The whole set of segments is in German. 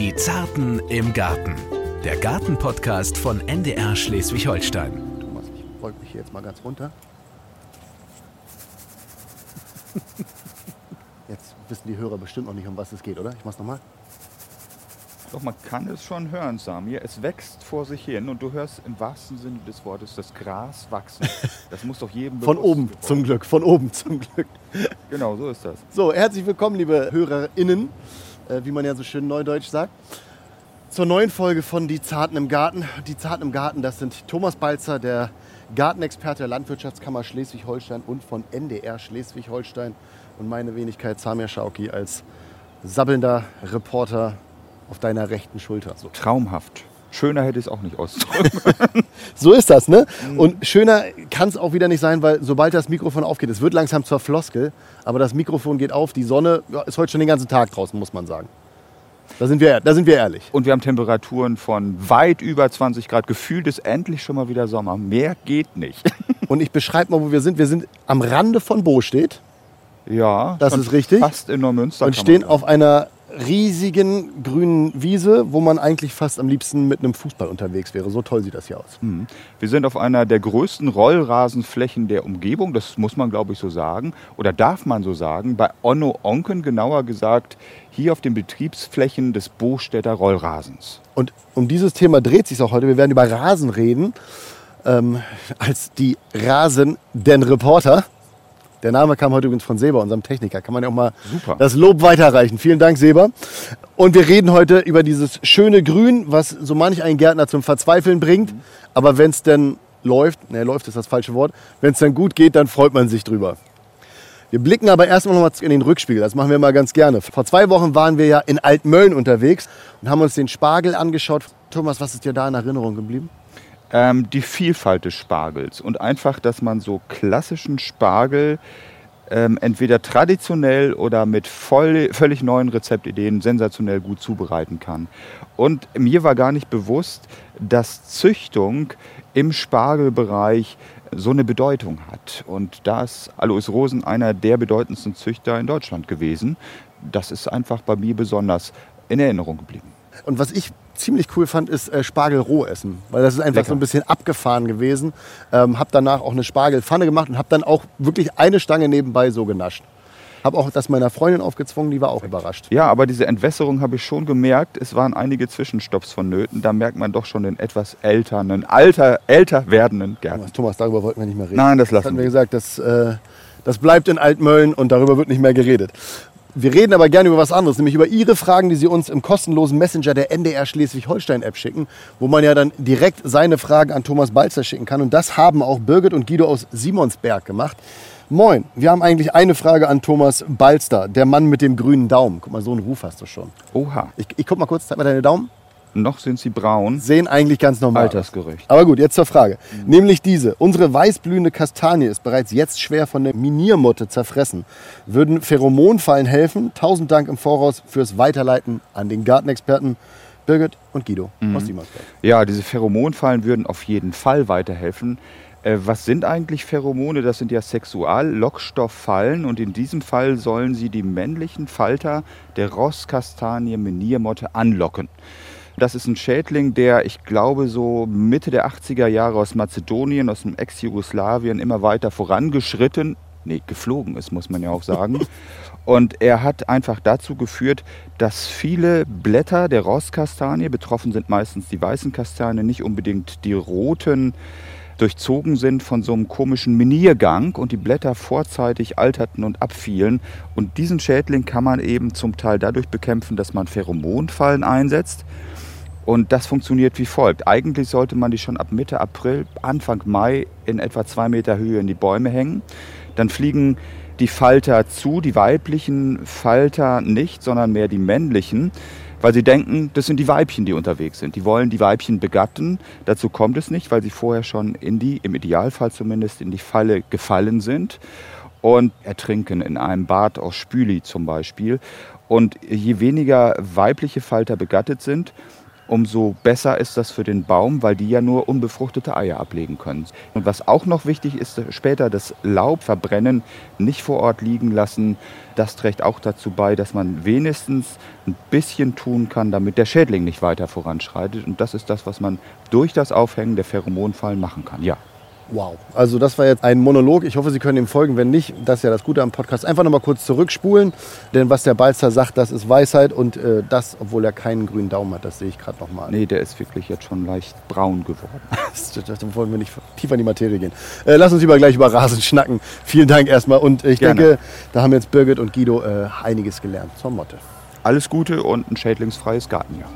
Die Zarten im Garten. Der Gartenpodcast von NDR Schleswig-Holstein. Thomas, ich beug mich hier jetzt mal ganz runter. Jetzt wissen die Hörer bestimmt noch nicht, um was es geht, oder? Ich mach's nochmal. Doch, man kann es schon hören, Samir. Es wächst vor sich hin und du hörst im wahrsten Sinne des Wortes das Gras wachsen. Das muss doch jedem Von oben geworden zum Glück, von oben zum Glück. Genau, so ist das. So, herzlich willkommen, liebe HörerInnen, wie man ja so schön neudeutsch sagt, zur neuen Folge von Die Zarten im Garten. Die Zarten im Garten, das sind Thomas Balzer, der Gartenexperte der Landwirtschaftskammer Schleswig-Holstein und von NDR Schleswig-Holstein und meine Wenigkeit Samir Schauki als sabbelnder Reporter auf deiner rechten Schulter. So. Traumhaft. Schöner hätte ich es auch nicht ausdrücken. So ist das, ne? Und schöner kann es auch wieder nicht sein, weil sobald das Mikrofon aufgeht, es wird langsam zur Floskel, aber das Mikrofon geht auf, die Sonne ja, ist heute schon den ganzen Tag draußen, muss man sagen. Da sind wir, da sind wir ehrlich. Und wir haben Temperaturen von weit über 20 Grad. Gefühlt ist endlich schon mal wieder Sommer. Mehr geht nicht. Und ich beschreibe mal, wo wir sind. Wir sind am Rande von Bostedt Ja, Das ist richtig. Fast in Neumünster. und stehen auf einer riesigen grünen Wiese, wo man eigentlich fast am liebsten mit einem Fußball unterwegs wäre. So toll sieht das hier aus. Mhm. Wir sind auf einer der größten Rollrasenflächen der Umgebung, das muss man glaube ich so sagen, oder darf man so sagen, bei Onno Onken genauer gesagt, hier auf den Betriebsflächen des Bostädter Rollrasens. Und um dieses Thema dreht sich auch heute. Wir werden über Rasen reden, ähm, als die Rasen den Reporter. Der Name kam heute übrigens von Seba, unserem Techniker. Kann man ja auch mal Super. das Lob weiterreichen. Vielen Dank, Seba. Und wir reden heute über dieses schöne Grün, was so manch einen Gärtner zum Verzweifeln bringt. Aber wenn es denn läuft, ne, läuft ist das falsche Wort, wenn es dann gut geht, dann freut man sich drüber. Wir blicken aber erstmal noch mal in den Rückspiegel. Das machen wir mal ganz gerne. Vor zwei Wochen waren wir ja in Altmölln unterwegs und haben uns den Spargel angeschaut. Thomas, was ist dir da in Erinnerung geblieben? Ähm, die Vielfalt des Spargels und einfach, dass man so klassischen Spargel ähm, entweder traditionell oder mit voll, völlig neuen Rezeptideen sensationell gut zubereiten kann. Und mir war gar nicht bewusst, dass Züchtung im Spargelbereich so eine Bedeutung hat. Und da ist Alois Rosen einer der bedeutendsten Züchter in Deutschland gewesen. Das ist einfach bei mir besonders in Erinnerung geblieben. Und was ich ziemlich cool fand, ist äh, Spargel roh essen. Weil das ist einfach Lecker. so ein bisschen abgefahren gewesen. Ähm, hab danach auch eine Spargelpfanne gemacht und hab dann auch wirklich eine Stange nebenbei so genascht. Hab auch das meiner Freundin aufgezwungen, die war auch überrascht. Ja, aber diese Entwässerung habe ich schon gemerkt. Es waren einige Zwischenstopps vonnöten. Da merkt man doch schon den etwas älteren, alter, älter werdenden Gärtner. Thomas, Thomas, darüber wollten wir nicht mehr reden. Nein, das Das hatten lassen wir wir. gesagt, das, äh, das bleibt in Altmölln und darüber wird nicht mehr geredet. Wir reden aber gerne über was anderes, nämlich über Ihre Fragen, die Sie uns im kostenlosen Messenger der NDR Schleswig-Holstein-App schicken, wo man ja dann direkt seine Fragen an Thomas Balzer schicken kann. Und das haben auch Birgit und Guido aus Simonsberg gemacht. Moin, wir haben eigentlich eine Frage an Thomas Balster, der Mann mit dem grünen Daumen. Guck mal, so einen Ruf hast du schon. Oha, Ich, ich guck mal kurz, zeig mal deine Daumen. Noch sind sie braun. Sehen eigentlich ganz normal. Altersgerecht. Aber gut, jetzt zur Frage. Nämlich diese. Unsere weißblühende Kastanie ist bereits jetzt schwer von der Miniermotte zerfressen. Würden Pheromonfallen helfen? Tausend Dank im Voraus fürs Weiterleiten an den Gartenexperten Birgit und Guido aus Simonsberg. Ja, diese Pheromonfallen würden auf jeden Fall weiterhelfen. Äh, was sind eigentlich Pheromone? Das sind ja Sexuallockstofffallen und in diesem Fall sollen sie die männlichen Falter der Rosskastanie Meniermotte anlocken. Das ist ein Schädling, der, ich glaube, so Mitte der 80er Jahre aus Mazedonien, aus dem Ex-Jugoslawien immer weiter vorangeschritten, nee, geflogen ist, muss man ja auch sagen. Und er hat einfach dazu geführt, dass viele Blätter der Rosskastanie, betroffen sind meistens die weißen Kastanien, nicht unbedingt die roten, durchzogen sind von so einem komischen Miniergang und die Blätter vorzeitig alterten und abfielen. Und diesen Schädling kann man eben zum Teil dadurch bekämpfen, dass man Pheromonfallen einsetzt. Und das funktioniert wie folgt. Eigentlich sollte man die schon ab Mitte April, Anfang Mai in etwa zwei Meter Höhe in die Bäume hängen. Dann fliegen die Falter zu, die weiblichen Falter nicht, sondern mehr die männlichen, weil sie denken, das sind die Weibchen, die unterwegs sind. Die wollen die Weibchen begatten. Dazu kommt es nicht, weil sie vorher schon in die, im Idealfall zumindest, in die Falle gefallen sind und ertrinken in einem Bad aus Spüli zum Beispiel. Und je weniger weibliche Falter begattet sind, umso besser ist das für den Baum, weil die ja nur unbefruchtete Eier ablegen können. Und was auch noch wichtig ist, später das Laub verbrennen, nicht vor Ort liegen lassen. Das trägt auch dazu bei, dass man wenigstens ein bisschen tun kann, damit der Schädling nicht weiter voranschreitet. Und das ist das, was man durch das Aufhängen der Pheromonfallen machen kann. Ja. Wow. Also das war jetzt ein Monolog. Ich hoffe, Sie können ihm folgen. Wenn nicht, das ist ja das Gute am Podcast. Einfach noch mal kurz zurückspulen. Denn was der Balzer sagt, das ist Weisheit. Und äh, das, obwohl er keinen grünen Daumen hat, das sehe ich gerade noch mal. Nee, der ist wirklich jetzt schon leicht braun geworden. da wollen wir nicht tiefer in die Materie gehen. Äh, lass uns lieber gleich über Rasen schnacken. Vielen Dank erstmal. Und ich Gerne. denke, da haben jetzt Birgit und Guido äh, einiges gelernt zur Motte. Alles Gute und ein schädlingsfreies Gartenjahr.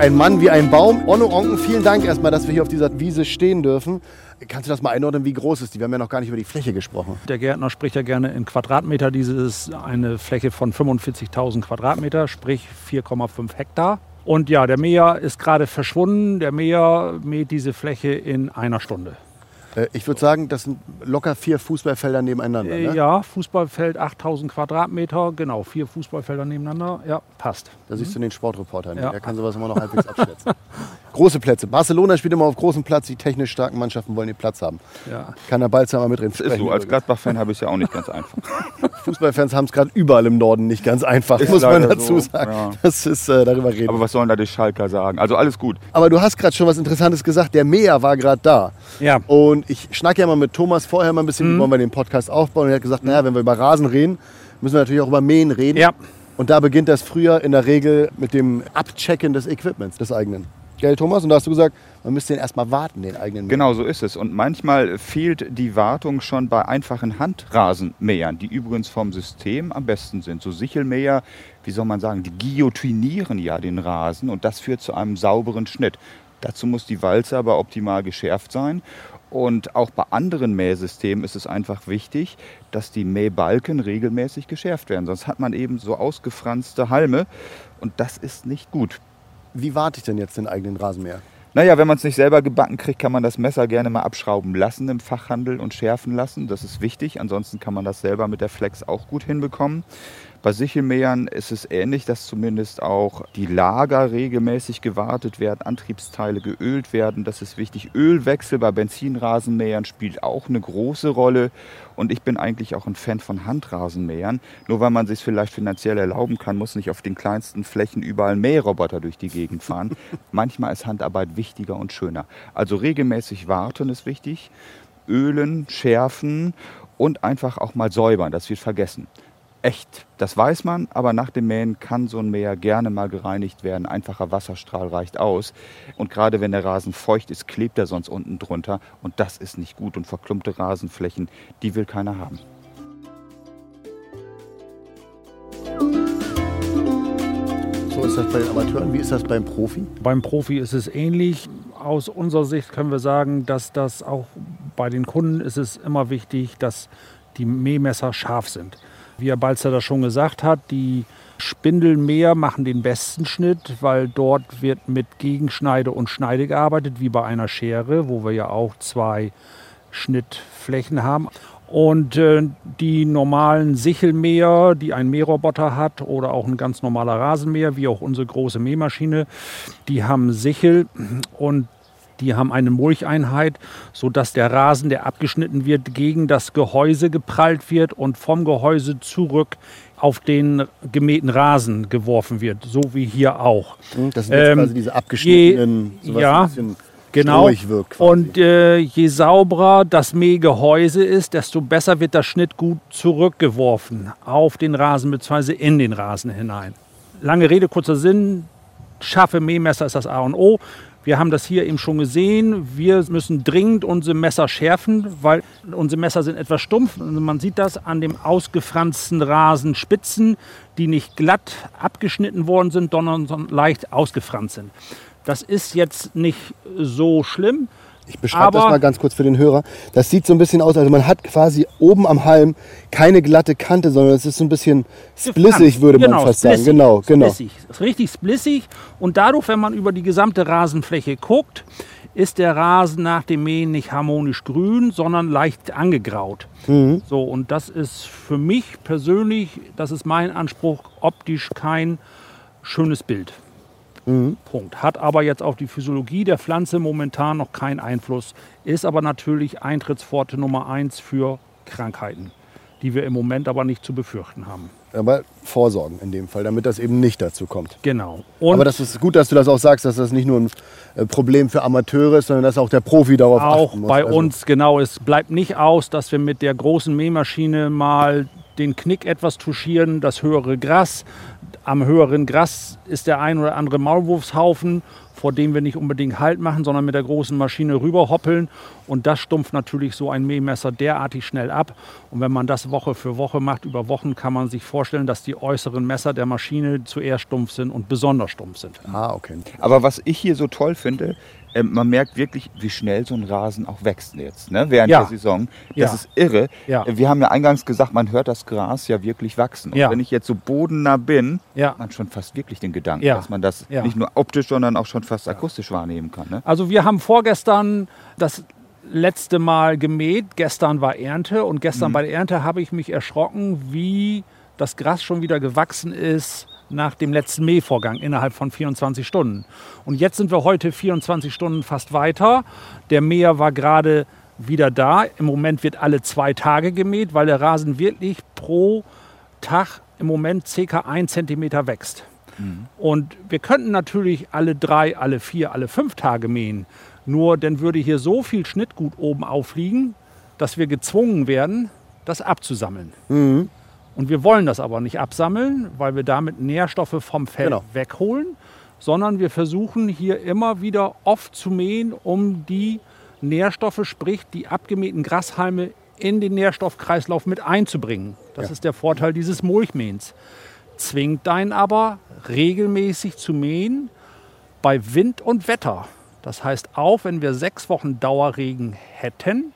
Ein Mann wie ein Baum. Onno Onken, vielen Dank erstmal, dass wir hier auf dieser Wiese stehen dürfen. Kannst du das mal einordnen, wie groß ist die? Wir haben ja noch gar nicht über die Fläche gesprochen. Der Gärtner spricht ja gerne in Quadratmeter. Diese ist eine Fläche von 45.000 Quadratmeter, sprich 4,5 Hektar. Und ja, der Mäher ist gerade verschwunden. Der Mäher mäht diese Fläche in einer Stunde. Äh, ich würde sagen, das sind locker vier Fußballfelder nebeneinander. Ne? Ja, Fußballfeld 8000 Quadratmeter, genau, vier Fußballfelder nebeneinander. Ja, passt. Da siehst du den Sportreporter nicht. Ja. Der kann sowas immer noch halbwegs abschätzen. Große Plätze. Barcelona spielt immer auf großem Platz. Die technisch starken Mannschaften wollen den Platz haben. Ja. Kann der Balzer mal mitreden. Ist so. Als Gladbach-Fan habe ich es ja auch nicht ganz einfach. Fußballfans haben es gerade überall im Norden nicht ganz einfach, ist muss man dazu so. sagen. Ja. Das ist äh, darüber reden. Aber was sollen da die Schalker sagen? Also alles gut. Aber du hast gerade schon was Interessantes gesagt. Der Meer war gerade da. Ja. Und ich schnacke ja mal mit Thomas vorher mal ein bisschen, mhm. wie wollen wir den Podcast aufbauen. Und er hat gesagt, naja, wenn wir über Rasen reden, müssen wir natürlich auch über Mähen reden. Ja. Und da beginnt das früher in der Regel mit dem Abchecken des Equipments, des eigenen. Gell, Thomas? Und da hast du gesagt, man müsste den erstmal warten, den eigenen Mäher. Genau so ist es. Und manchmal fehlt die Wartung schon bei einfachen Handrasenmähern, die übrigens vom System am besten sind. So Sichelmäher, wie soll man sagen, die guillotinieren ja den Rasen und das führt zu einem sauberen Schnitt. Dazu muss die Walze aber optimal geschärft sein. Und auch bei anderen Mähsystemen ist es einfach wichtig, dass die Mähbalken regelmäßig geschärft werden. Sonst hat man eben so ausgefranste Halme und das ist nicht gut. Wie warte ich denn jetzt den eigenen Rasenmäher? Naja, wenn man es nicht selber gebacken kriegt, kann man das Messer gerne mal abschrauben lassen im Fachhandel und schärfen lassen. Das ist wichtig. Ansonsten kann man das selber mit der Flex auch gut hinbekommen. Bei Sichelmähern ist es ähnlich, dass zumindest auch die Lager regelmäßig gewartet werden, Antriebsteile geölt werden. Das ist wichtig. Ölwechsel bei Benzinrasenmähern spielt auch eine große Rolle. Und ich bin eigentlich auch ein Fan von Handrasenmähern. Nur weil man sich vielleicht finanziell erlauben kann, muss nicht auf den kleinsten Flächen überall Mähroboter durch die Gegend fahren. Manchmal ist Handarbeit wichtiger und schöner. Also regelmäßig warten ist wichtig. Ölen, schärfen und einfach auch mal säubern. Das wird vergessen echt. Das weiß man, aber nach dem Mähen kann so ein Mäher gerne mal gereinigt werden. Einfacher Wasserstrahl reicht aus. Und gerade wenn der Rasen feucht ist, klebt er sonst unten drunter. Und das ist nicht gut. Und verklumpte Rasenflächen, die will keiner haben. So ist das bei den Amateuren. Wie ist das beim Profi? Beim Profi ist es ähnlich. Aus unserer Sicht können wir sagen, dass das auch bei den Kunden ist es immer wichtig, dass die Mähmesser scharf sind. Wie Herr Balzer das schon gesagt hat, die Spindelmäher machen den besten Schnitt, weil dort wird mit Gegenschneide und Schneide gearbeitet, wie bei einer Schere, wo wir ja auch zwei Schnittflächen haben. Und äh, die normalen Sichelmäher, die ein Mähroboter hat oder auch ein ganz normaler Rasenmäher, wie auch unsere große Mähmaschine, die haben Sichel und die haben eine Mulcheinheit, sodass der Rasen, der abgeschnitten wird, gegen das Gehäuse geprallt wird und vom Gehäuse zurück auf den gemähten Rasen geworfen wird, so wie hier auch. Hm, das sind jetzt ähm, quasi diese abgeschnittenen, je, ja, genau. Und äh, je sauberer das Mähgehäuse ist, desto besser wird das Schnittgut zurückgeworfen auf den Rasen bzw. in den Rasen hinein. Lange Rede, kurzer Sinn. Scharfe Mähmesser ist das A und O. Wir haben das hier eben schon gesehen. Wir müssen dringend unsere Messer schärfen, weil unsere Messer sind etwas stumpf. Man sieht das an dem ausgefransten Rasenspitzen, die nicht glatt abgeschnitten worden sind, sondern leicht ausgefranst sind. Das ist jetzt nicht so schlimm. Ich beschreibe das mal ganz kurz für den Hörer. Das sieht so ein bisschen aus, also man hat quasi oben am Halm keine glatte Kante, sondern es ist so ein bisschen splissig, würde genau, man fast splissig, sagen. Genau, genau. Splissig. Richtig splissig. Und dadurch, wenn man über die gesamte Rasenfläche guckt, ist der Rasen nach dem Mähen nicht harmonisch grün, sondern leicht angegraut. So, und das ist für mich persönlich, das ist mein Anspruch, optisch kein schönes Bild. Punkt. Hat aber jetzt auf die Physiologie der Pflanze momentan noch keinen Einfluss, ist aber natürlich Eintrittspforte Nummer eins für Krankheiten, die wir im Moment aber nicht zu befürchten haben. Aber vorsorgen in dem Fall, damit das eben nicht dazu kommt. Genau. Und Aber das ist gut, dass du das auch sagst, dass das nicht nur ein äh, Problem für Amateure ist, sondern dass auch der Profi darauf auch achten muss. bei Also, uns, genau, es bleibt nicht aus, dass wir mit der großen Mähmaschine mal den Knick etwas touchieren, das höhere Gras. Am höheren Gras ist der ein oder andere Maulwurfshaufen, vor dem wir nicht unbedingt Halt machen, sondern mit der großen Maschine rüberhoppeln. Und das stumpft natürlich so ein Mähmesser derartig schnell ab. Und wenn man das Woche für Woche macht, über Wochen, kann man sich vorstellen, dass die äußeren Messer der Maschine zuerst stumpf sind und besonders stumpf sind. Ah, okay. Aber was ich hier so toll finde, äh, man merkt wirklich, wie schnell so ein Rasen auch wächst jetzt, ne? während Ja. der Saison. Das Ja. ist irre. Ja. Äh, Wir haben ja eingangs gesagt, man hört das Gras ja wirklich wachsen. Und wenn ich jetzt so bodennah bin, hat man schon fast wirklich den Gedanken, dass man das nicht nur optisch, sondern auch schon fast akustisch wahrnehmen kann. Ne? Also wir haben vorgestern das letzte Mal gemäht. Gestern war Ernte und gestern bei der Ernte habe ich mich erschrocken, wie das Gras schon wieder gewachsen ist nach dem letzten Mähvorgang innerhalb von 24 Stunden. Und jetzt sind wir heute 24 Stunden fast weiter. Der Mäher war gerade wieder da. Im Moment wird alle zwei Tage gemäht, weil der Rasen wirklich pro Tag im Moment ca. 1 cm wächst. Und wir könnten natürlich alle drei, alle vier, alle fünf Tage mähen. Nur dann würde hier so viel Schnittgut oben aufliegen, dass wir gezwungen werden, das abzusammeln. Und wir wollen das aber nicht absammeln, weil wir damit Nährstoffe vom Feld Genau. wegholen, sondern wir versuchen hier immer wieder oft zu mähen, um die Nährstoffe, sprich die abgemähten Grashalme in den Nährstoffkreislauf mit einzubringen. Das Ja. ist der Vorteil dieses Mulchmähens. Zwingt einen aber regelmäßig zu mähen bei Wind und Wetter. Das heißt, auch wenn wir sechs Wochen Dauerregen hätten,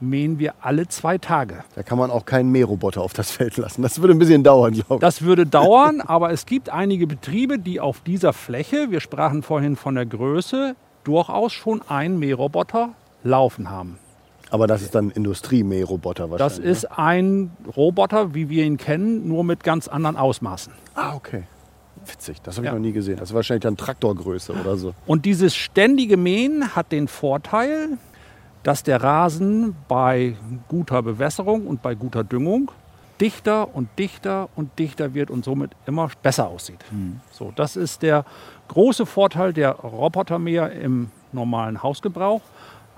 mähen wir alle zwei Tage. Da kann man auch keinen Mähroboter auf das Feld lassen. Das würde ein bisschen dauern, glaube ich. Das würde dauern, aber es gibt einige Betriebe, die auf dieser Fläche, wir sprachen vorhin von der Größe, durchaus schon einen Mähroboter laufen haben. Aber das ist dann ein Industriemähroboter Das wahrscheinlich. ne? ist ein Roboter, wie wir ihn kennen, nur mit ganz anderen Ausmaßen. Ah, okay. Witzig, das habe ich Ja. noch nie gesehen. Das ist wahrscheinlich dann Traktorgröße oder so. Und dieses ständige Mähen hat den Vorteil, dass der Rasen bei guter Bewässerung und bei guter Düngung dichter und dichter und dichter wird und somit immer besser aussieht. So, das ist der große Vorteil der Robotermäher im normalen Hausgebrauch,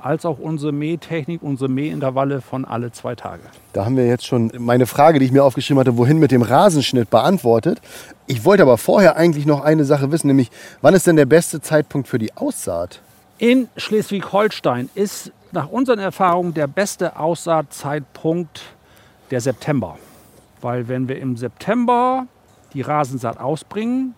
als auch unsere Mähtechnik, unsere Mähintervalle von alle zwei Tage. Da haben wir jetzt schon meine Frage, die ich mir aufgeschrieben hatte, wohin mit dem Rasenschnitt beantwortet. Ich wollte aber vorher eigentlich noch eine Sache wissen, nämlich wann ist denn der beste Zeitpunkt für die Aussaat? In Schleswig-Holstein ist nach unseren Erfahrungen der beste Aussaatzeitpunkt der September. Weil wenn wir im September die Rasensaat ausbringen,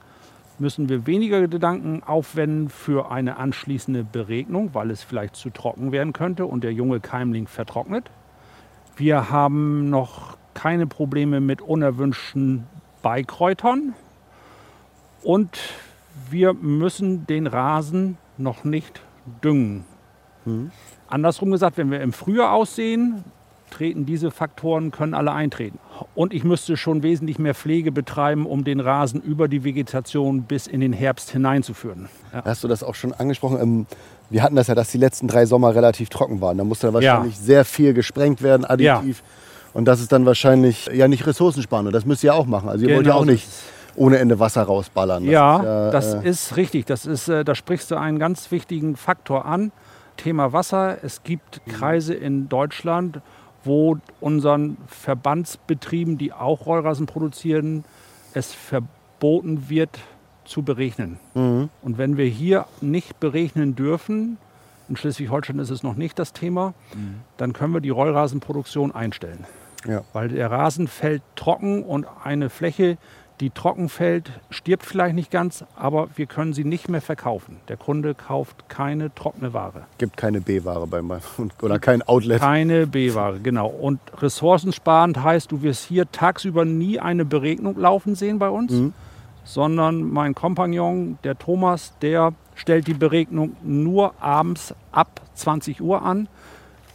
müssen wir weniger Gedanken aufwenden für eine anschließende Beregnung, weil es vielleicht zu trocken werden könnte und der junge Keimling vertrocknet. Wir haben noch keine Probleme mit unerwünschten Beikräutern und wir müssen den Rasen noch nicht düngen. Andersrum gesagt, wenn wir im Frühjahr aussehen, treten diese Faktoren, können alle eintreten. Und ich müsste schon wesentlich mehr Pflege betreiben, um den Rasen über die Vegetation bis in den Herbst hineinzuführen. Ja. Hast du das auch schon angesprochen? Ähm, wir hatten das ja, dass die letzten drei Sommer relativ trocken waren. Da musste wahrscheinlich sehr viel gesprengt werden, additiv. Und das ist dann wahrscheinlich ja nicht ressourcensparend. Und das müsst ihr auch machen. Also ihr wollt ja Genau auch nicht ohne Ende Wasser rausballern. Das ja, ist ja, das äh, ist richtig. Das ist, äh, da sprichst du einen ganz wichtigen Faktor an. Thema Wasser. Es gibt. Kreise in Deutschland, wo unseren Verbandsbetrieben, die auch Rollrasen produzieren, es verboten wird zu berechnen. Mhm. Und wenn wir hier nicht berechnen dürfen, in Schleswig-Holstein ist es noch nicht das Thema, dann können wir die Rollrasenproduktion einstellen. ja. Weil der Rasen fällt trocken und eine Fläche, die trocken fällt, stirbt vielleicht nicht ganz, aber wir können sie nicht mehr verkaufen. Der Kunde kauft keine trockene Ware. gibt keine B-Ware beim oder kein Outlet. Keine B-Ware, genau. Und ressourcensparend heißt, du wirst hier tagsüber nie eine Beregnung laufen sehen bei uns. sondern mein Kompagnon, der Thomas, der stellt die Beregnung nur abends ab 20 Uhr an.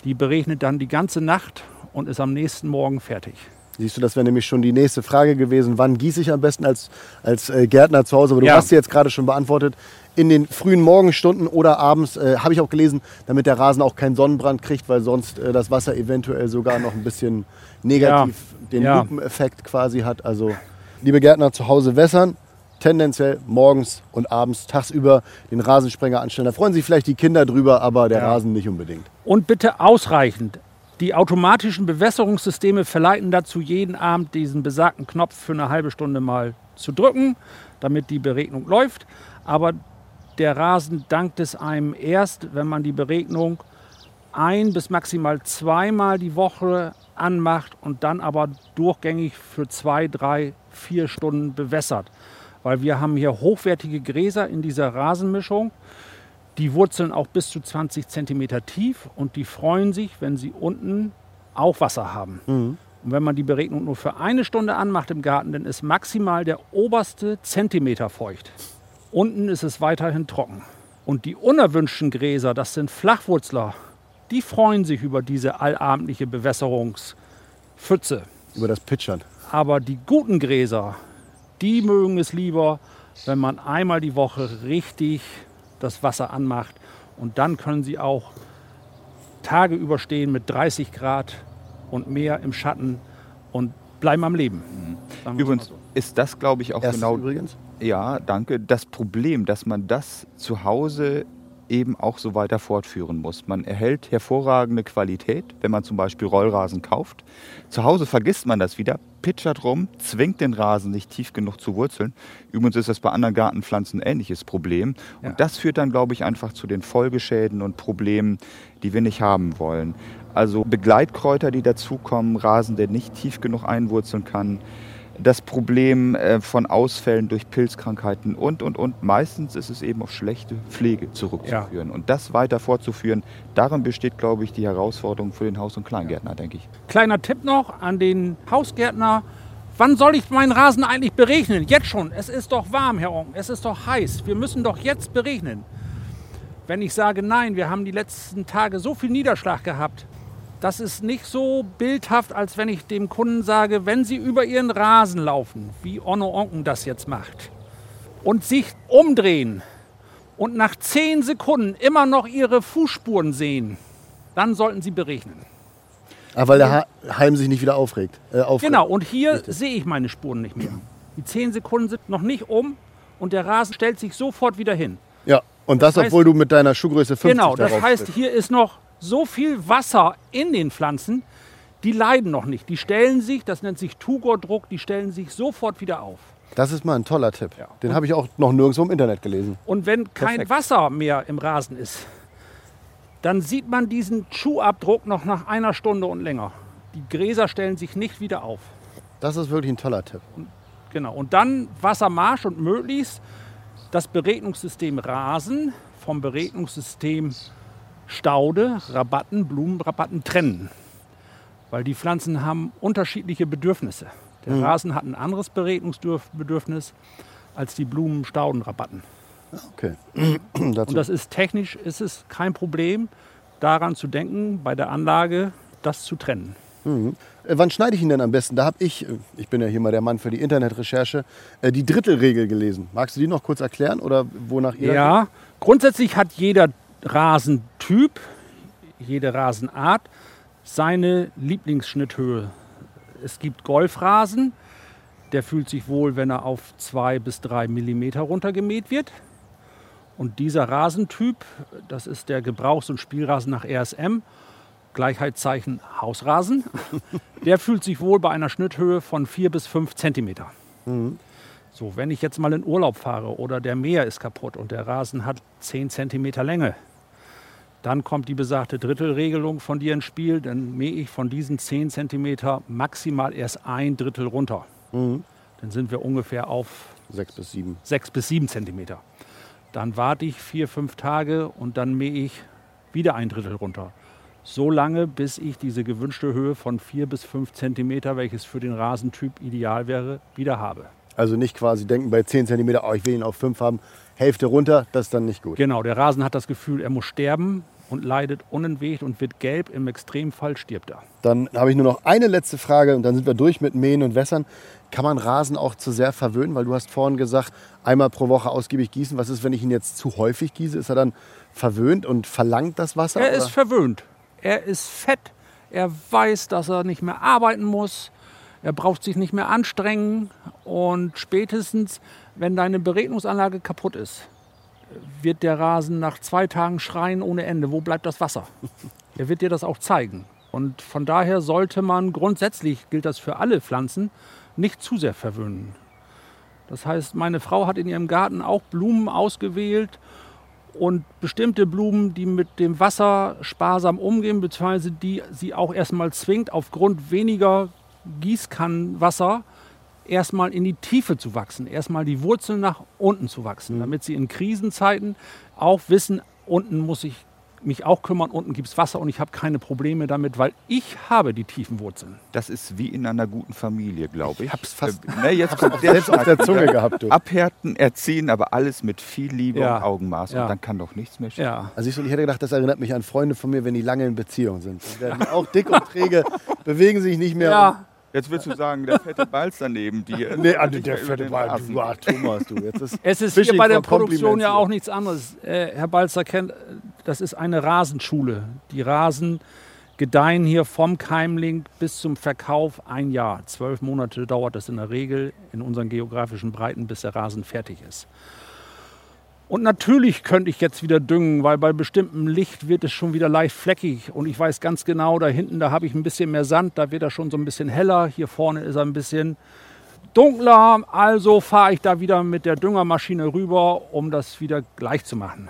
Die berechnet dann die ganze Nacht und ist am nächsten Morgen fertig. Siehst du, das wäre nämlich schon die nächste Frage gewesen. Wann gieße ich am besten als, als äh, Gärtner zu Hause? Aber du Ja. hast sie jetzt gerade schon beantwortet. In den frühen Morgenstunden oder abends, äh, habe ich auch gelesen, damit der Rasen auch keinen Sonnenbrand kriegt, weil sonst äh, das Wasser eventuell sogar noch ein bisschen negativ den Ja. Lupeneffekt quasi hat. Also, liebe Gärtner zu Hause wässern, tendenziell morgens und abends tagsüber den Rasensprenger anstellen. Da freuen sich vielleicht die Kinder drüber, aber der Ja. Rasen nicht unbedingt. Und bitte ausreichend. Die automatischen Bewässerungssysteme verleiten dazu, jeden Abend diesen besagten Knopf für eine halbe Stunde mal zu drücken, damit die Beregnung läuft. Aber der Rasen dankt es einem erst, wenn man die Beregnung ein bis maximal zweimal die Woche anmacht und dann aber durchgängig für zwei, drei, vier Stunden bewässert. Weil wir haben hier hochwertige Gräser in dieser Rasenmischung. Die wurzeln auch bis zu 20 Zentimeter tief und die freuen sich, wenn sie unten auch Wasser haben. Und wenn man die Beregnung nur für eine Stunde anmacht im Garten, dann ist maximal der oberste Zentimeter feucht. Unten ist es weiterhin trocken. Und die unerwünschten Gräser, das sind Flachwurzler, die freuen sich über diese allabendliche Bewässerungspfütze. Über das Pitchern. Aber die guten Gräser, die mögen es lieber, wenn man einmal die Woche richtig das Wasser anmacht. Und dann können sie auch Tage überstehen mit 30 Grad und mehr im Schatten und bleiben am Leben. Übrigens so. ist das, glaube ich, auch Erst genau übrigens. Ja, danke. Das Problem, dass man das zu Hause eben auch so weiter fortführen muss. Man erhält hervorragende Qualität, wenn man zum Beispiel Rollrasen kauft. Zu Hause vergisst man das wieder, pitchert rum, zwingt den Rasen nicht tief genug zu wurzeln. Übrigens ist das bei anderen Gartenpflanzen ein ähnliches Problem. Ja. Und das führt dann, glaube ich, einfach zu den Folgeschäden und Problemen, die wir nicht haben wollen. Also Begleitkräuter, die dazukommen, Rasen, der nicht tief genug einwurzeln kann, das Problem äh, von Ausfällen durch Pilzkrankheiten und, und, und. Meistens ist es eben auf schlechte Pflege zurückzuführen. Und das weiter fortzuführen, darin besteht, glaube ich, die Herausforderung für den Haus- und Kleingärtner, denke ich. Kleiner Tipp noch an den Hausgärtner. Wann soll ich meinen Rasen eigentlich beregnen? Jetzt schon. Es ist doch warm, Herr Onken. Es ist doch heiß. Wir müssen doch jetzt beregnen. Wenn ich sage, nein, wir haben die letzten Tage so viel Niederschlag gehabt, das ist nicht so bildhaft, als wenn ich dem Kunden sage, wenn Sie über Ihren Rasen laufen, wie Onno Onken das jetzt macht, und sich umdrehen und nach zehn Sekunden immer noch Ihre Fußspuren sehen, dann sollten Sie beregnen. Ah, weil der Ha- Halm sich nicht wieder aufregt. Äh, aufregt. Genau, und hier sehe ich meine Spuren nicht mehr. Die zehn Sekunden sind noch nicht um und der Rasen stellt sich sofort wieder hin. Ja, und das, Das heißt- obwohl du mit deiner Schuhgröße 50 Genau, das heißt, bist. hier ist noch so viel Wasser in den Pflanzen, die leiden noch nicht. Die stellen sich, das nennt sich Tugordruck, die stellen sich sofort wieder auf. Das ist mal ein toller Tipp. Ja. Den habe ich auch noch nirgendwo im Internet gelesen. Und wenn kein Perfekt. Wasser mehr im Rasen ist, dann sieht man diesen Schuhabdruck noch nach einer Stunde und länger. Die Gräser stellen sich nicht wieder auf. Das ist wirklich ein toller Tipp. Genau. Und dann Wassermarsch und möglichst das Beregnungssystem Rasen vom Beregnungssystem Staude, Rabatten, Blumenrabatten trennen. Weil die Pflanzen haben unterschiedliche Bedürfnisse. Der Rasen hat ein anderes Beregnungsbedürfnis als die Blumen, Stauden, Rabatten. Okay. Und das ist technisch ist es kein Problem, daran zu denken, bei der Anlage das zu trennen. Äh, wann schneide ich ihn denn am besten? Da habe ich, äh, ich bin ja hier mal der Mann für die Internetrecherche, äh, die Drittelregel gelesen. Magst du die noch kurz erklären oder wonach ihr? Ja, grundsätzlich hat jeder Rasentyp, jede Rasenart seine Lieblingsschnitthöhe. Es gibt Golfrasen, der fühlt sich wohl, wenn er auf zwei bis drei Millimeter runtergemäht wird. Und dieser Rasentyp, das ist der Gebrauchs- und Spielrasen nach RSM, Gleichheitszeichen Hausrasen, der fühlt sich wohl bei einer Schnitthöhe von vier bis fünf Zentimeter. So, wenn ich jetzt mal in Urlaub fahre oder der Meer ist kaputt und der Rasen hat 10 cm Länge, dann kommt die besagte Drittelregelung von dir ins Spiel. Dann mähe ich von diesen 10 cm maximal erst ein Drittel runter. Dann sind wir ungefähr auf Sechs bis sieben. 6 bis 7 cm. Dann warte ich vier, fünf Tage und dann mähe ich wieder ein Drittel runter. So lange, bis ich diese gewünschte Höhe von 4 bis 5 cm, welches für den Rasentyp ideal wäre, wieder habe. Also nicht quasi denken bei 10 cm, oh, ich will ihn auf 5 haben, Hälfte runter, das ist dann nicht gut. Genau, der Rasen hat das Gefühl, er muss sterben und leidet unentwegt und wird gelb. Im Extremfall stirbt er. Dann habe ich nur noch eine letzte Frage und dann sind wir durch mit Mähen und Wässern. Kann man Rasen auch zu sehr verwöhnen? Weil du hast vorhin gesagt, einmal pro Woche ausgiebig gießen. Was ist, wenn ich ihn jetzt zu häufig gieße? Ist er dann verwöhnt und verlangt das Wasser? Er oder? ist verwöhnt. Er ist fett. Er weiß, dass er nicht mehr arbeiten muss. Er braucht sich nicht mehr anstrengen. Und spätestens, wenn deine Beregnungsanlage kaputt ist, wird der Rasen nach zwei Tagen schreien ohne Ende. Wo bleibt das Wasser? Er wird dir das auch zeigen. Und von daher sollte man grundsätzlich, gilt das für alle Pflanzen, nicht zu sehr verwöhnen. Das heißt, meine Frau hat in ihrem Garten auch Blumen ausgewählt und bestimmte Blumen, die mit dem Wasser sparsam umgehen, beziehungsweise die sie auch erstmal zwingt, aufgrund weniger Gießkannenwasser erstmal in die Tiefe zu wachsen, erstmal die Wurzeln nach unten zu wachsen, damit sie in Krisenzeiten auch wissen, unten muss ich mich auch kümmern, unten gibt es Wasser und ich habe keine Probleme damit, weil ich habe die tiefen Wurzeln. Das ist wie in einer guten Familie, glaube ich. Ich hab's fast- Äh, ne, jetzt kommt der Selbst auf der Zunge gehabt, du. Abhärten, erziehen, aber alles mit viel Liebe Ja. und Augenmaß. Ja. Und dann kann doch nichts mehr schief. Ja, Also ich, so, ich hätte gedacht, das erinnert mich an Freunde von mir, wenn die lange in Beziehung sind. Dann werden die auch dick und träge, bewegen sich nicht mehr. Jetzt willst du sagen, der fette Balz daneben dir. Nee, ah, der fette Rasen. du, ah, Thomas, du. Jetzt ist Es ist Fishing hier bei der Produktion ja auch nichts anderes. Äh, Herr Balzer kennt, das ist eine Rasenschule. Die Rasen gedeihen hier vom Keimling bis zum Verkauf ein Jahr. Zwölf Monate dauert es in der Regel in unseren geografischen Breiten, bis der Rasen fertig ist. Und natürlich könnte ich jetzt wieder düngen, weil bei bestimmtem Licht wird es schon wieder leicht fleckig. Und ich weiß ganz genau, da hinten, da habe ich ein bisschen mehr Sand, da wird er schon so ein bisschen heller. Hier vorne ist er ein bisschen dunkler. Also fahre ich da wieder mit der Düngermaschine rüber, um das wieder gleich zu machen.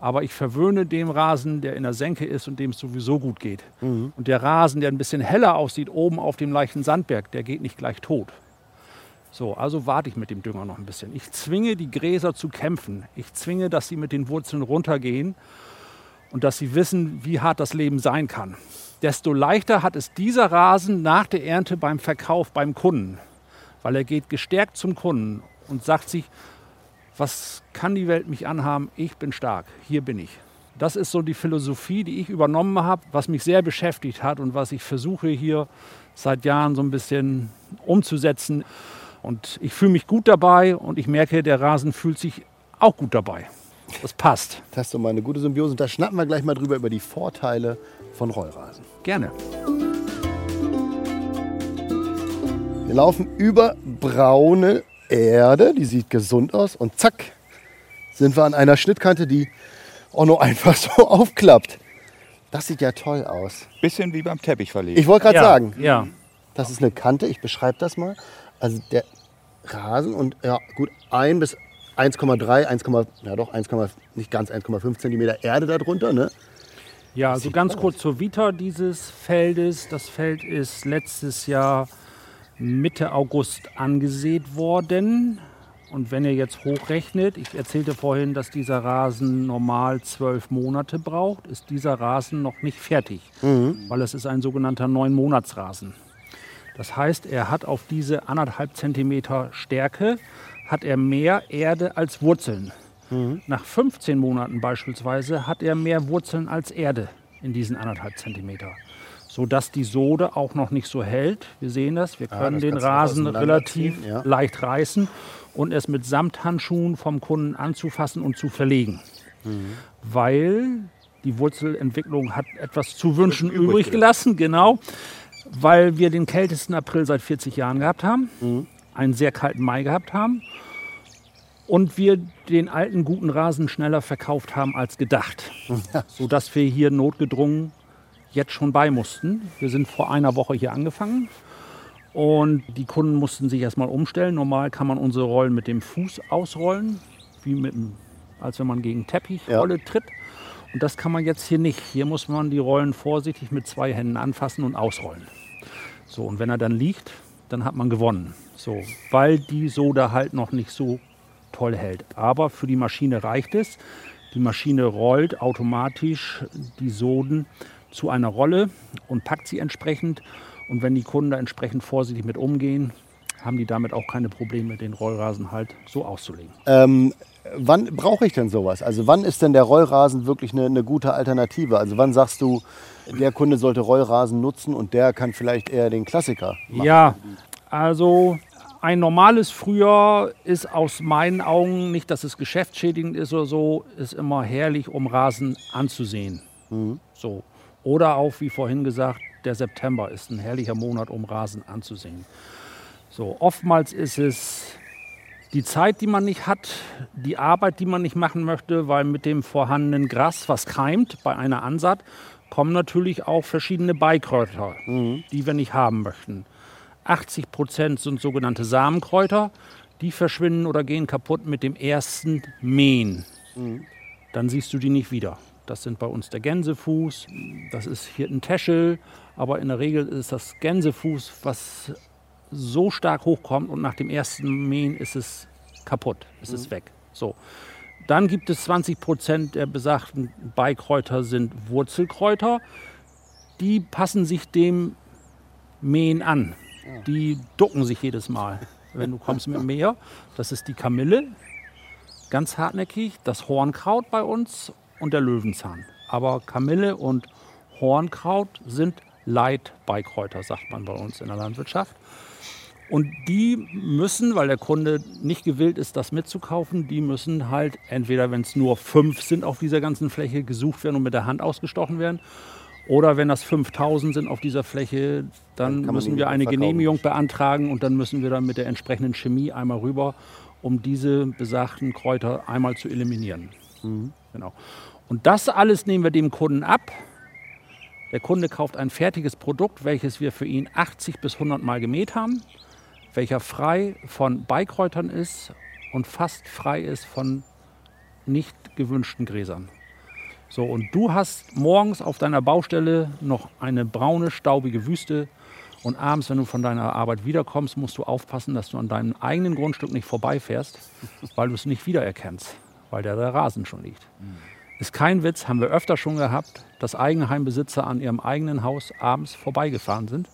Aber ich verwöhne dem Rasen, der in der Senke ist und dem es sowieso gut geht. Und der Rasen, der ein bisschen heller aussieht, oben auf dem leichten Sandberg, der geht nicht gleich tot. So, also warte ich mit dem Dünger noch ein bisschen. Ich zwinge die Gräser zu kämpfen. Ich zwinge, dass sie mit den Wurzeln runtergehen und dass sie wissen, wie hart das Leben sein kann. Desto leichter hat es dieser Rasen nach der Ernte beim Verkauf beim Kunden, weil er geht gestärkt zum Kunden und sagt sich, was kann die Welt mich anhaben? Ich bin stark, hier bin ich. Das ist so die Philosophie, die ich übernommen habe, was mich sehr beschäftigt hat und was ich versuche hier seit Jahren so ein bisschen umzusetzen. Und ich fühle mich gut dabei und ich merke, der Rasen fühlt sich auch gut dabei. Das passt. Das ist doch mal eine gute Symbiose. Und da schnappen wir gleich mal drüber über die Vorteile von Rollrasen. Gerne. Wir laufen über braune Erde, die sieht gesund aus. Und zack, sind wir an einer Schnittkante, die auch nur einfach so aufklappt. Das sieht ja toll aus. Bisschen wie beim Teppich verlegt. Ich wollte gerade ja, sagen, Ja. das ist eine Kante, ich beschreibe das mal. Also der Rasen und ja gut 1 bis 1,3, 1, ja doch 1, nicht ganz 1,5 Zentimeter Erde darunter, ne? Ja, also ganz kurz zur Vita dieses Feldes. Das Feld ist letztes Jahr Mitte August angesät worden. Und wenn ihr jetzt hochrechnet, ich erzählte vorhin, dass dieser Rasen normal zwölf Monate braucht, ist dieser Rasen noch nicht fertig, weil es ist ein sogenannter Neun-Monats-Rasen. Das heißt, er hat auf diese anderthalb Zentimeter Stärke hat er mehr Erde als Wurzeln. Nach 15 Monaten beispielsweise hat er mehr Wurzeln als Erde in diesen anderthalb Zentimeter. Sodass die Sode auch noch nicht so hält. Wir sehen das, wir können das den Rasen relativ ja. leicht reißen und es mit Samthandschuhen vom Kunden anzufassen und zu verlegen. Weil die Wurzelentwicklung hat etwas zu wünschen übrig gelassen, genau. Weil wir den kältesten April seit 40 Jahren gehabt haben, einen sehr kalten Mai gehabt haben und wir den alten guten Rasen schneller verkauft haben als gedacht. Sodass wir hier notgedrungen jetzt schon bei mussten. Wir sind vor einer Woche hier angefangen und die Kunden mussten sich erstmal umstellen. Normal kann man unsere Rollen mit dem Fuß ausrollen, wie mit dem, als wenn man gegen Teppichrolle tritt. Und das kann man jetzt hier nicht. Hier muss man die Rollen vorsichtig mit zwei Händen anfassen und ausrollen. So, und wenn er dann liegt, dann hat man gewonnen. So, weil die Soda halt noch nicht so toll hält. Aber für die Maschine reicht es. Die Maschine rollt automatisch die Soden zu einer Rolle und packt sie entsprechend. Und wenn die Kunden da entsprechend vorsichtig mit umgehen, haben die damit auch keine Probleme, den Rollrasen halt so auszulegen. Ähm, wann brauche ich denn sowas? Also wann ist denn der Rollrasen wirklich eine, eine gute Alternative? Also wann sagst du, der Kunde sollte Rollrasen nutzen und der kann vielleicht eher den Klassiker machen? Ja, also ein normales Frühjahr ist aus meinen Augen, nicht dass es geschäftsschädigend ist oder so, ist immer herrlich, um Rasen anzusehen. So. Oder auch, wie vorhin gesagt, der September ist ein herrlicher Monat, um Rasen anzusehen. So, oftmals ist es die Zeit, die man nicht hat, die Arbeit, die man nicht machen möchte, weil mit dem vorhandenen Gras, was keimt bei einer Ansaat, kommen natürlich auch verschiedene Beikräuter, die wir nicht haben möchten. 80 Prozent sind sogenannte Samenkräuter, die verschwinden oder gehen kaputt mit dem ersten Mähen. Dann siehst du die nicht wieder. Das sind bei uns der Gänsefuß, das ist hier ein Teschel, aber in der Regel ist das Gänsefuß, was so stark hochkommt und nach dem ersten Mähen ist es kaputt, ist es weg. So. Dann gibt es 20 Prozent der besagten Beikräuter sind Wurzelkräuter. Die passen sich dem Mähen an. Die ducken sich jedes Mal, wenn du kommst mit dem Mäher. Das ist die Kamille, ganz hartnäckig, das Hornkraut bei uns und der Löwenzahn. Aber Kamille und Hornkraut sind Leitbeikräuter, sagt man bei uns in der Landwirtschaft. Und die müssen, weil der Kunde nicht gewillt ist, das mitzukaufen, die müssen halt entweder, wenn es nur fünf sind auf dieser ganzen Fläche, gesucht werden und mit der Hand ausgestochen werden. Oder wenn das 5000 sind auf dieser Fläche, dann, man müssen wir eine. Genehmigung beantragen und dann müssen wir dann mit der entsprechenden Chemie einmal rüber, um diese besagten Kräuter einmal zu eliminieren. Genau. Und das alles nehmen wir dem Kunden ab. Der Kunde kauft ein fertiges Produkt, welches wir für ihn 80 bis 100 Mal gemäht haben, welcher frei von Beikräutern ist und fast frei ist von nicht gewünschten Gräsern. So, und du hast morgens auf deiner Baustelle noch eine braune, staubige Wüste. Und abends, wenn du von deiner Arbeit wiederkommst, musst du aufpassen, dass du an deinem eigenen Grundstück nicht vorbeifährst, weil du es nicht wiedererkennst, weil da der Rasen schon liegt. Ist kein Witz, haben wir öfter schon gehabt, dass Eigenheimbesitzer an ihrem eigenen Haus abends vorbeigefahren sind,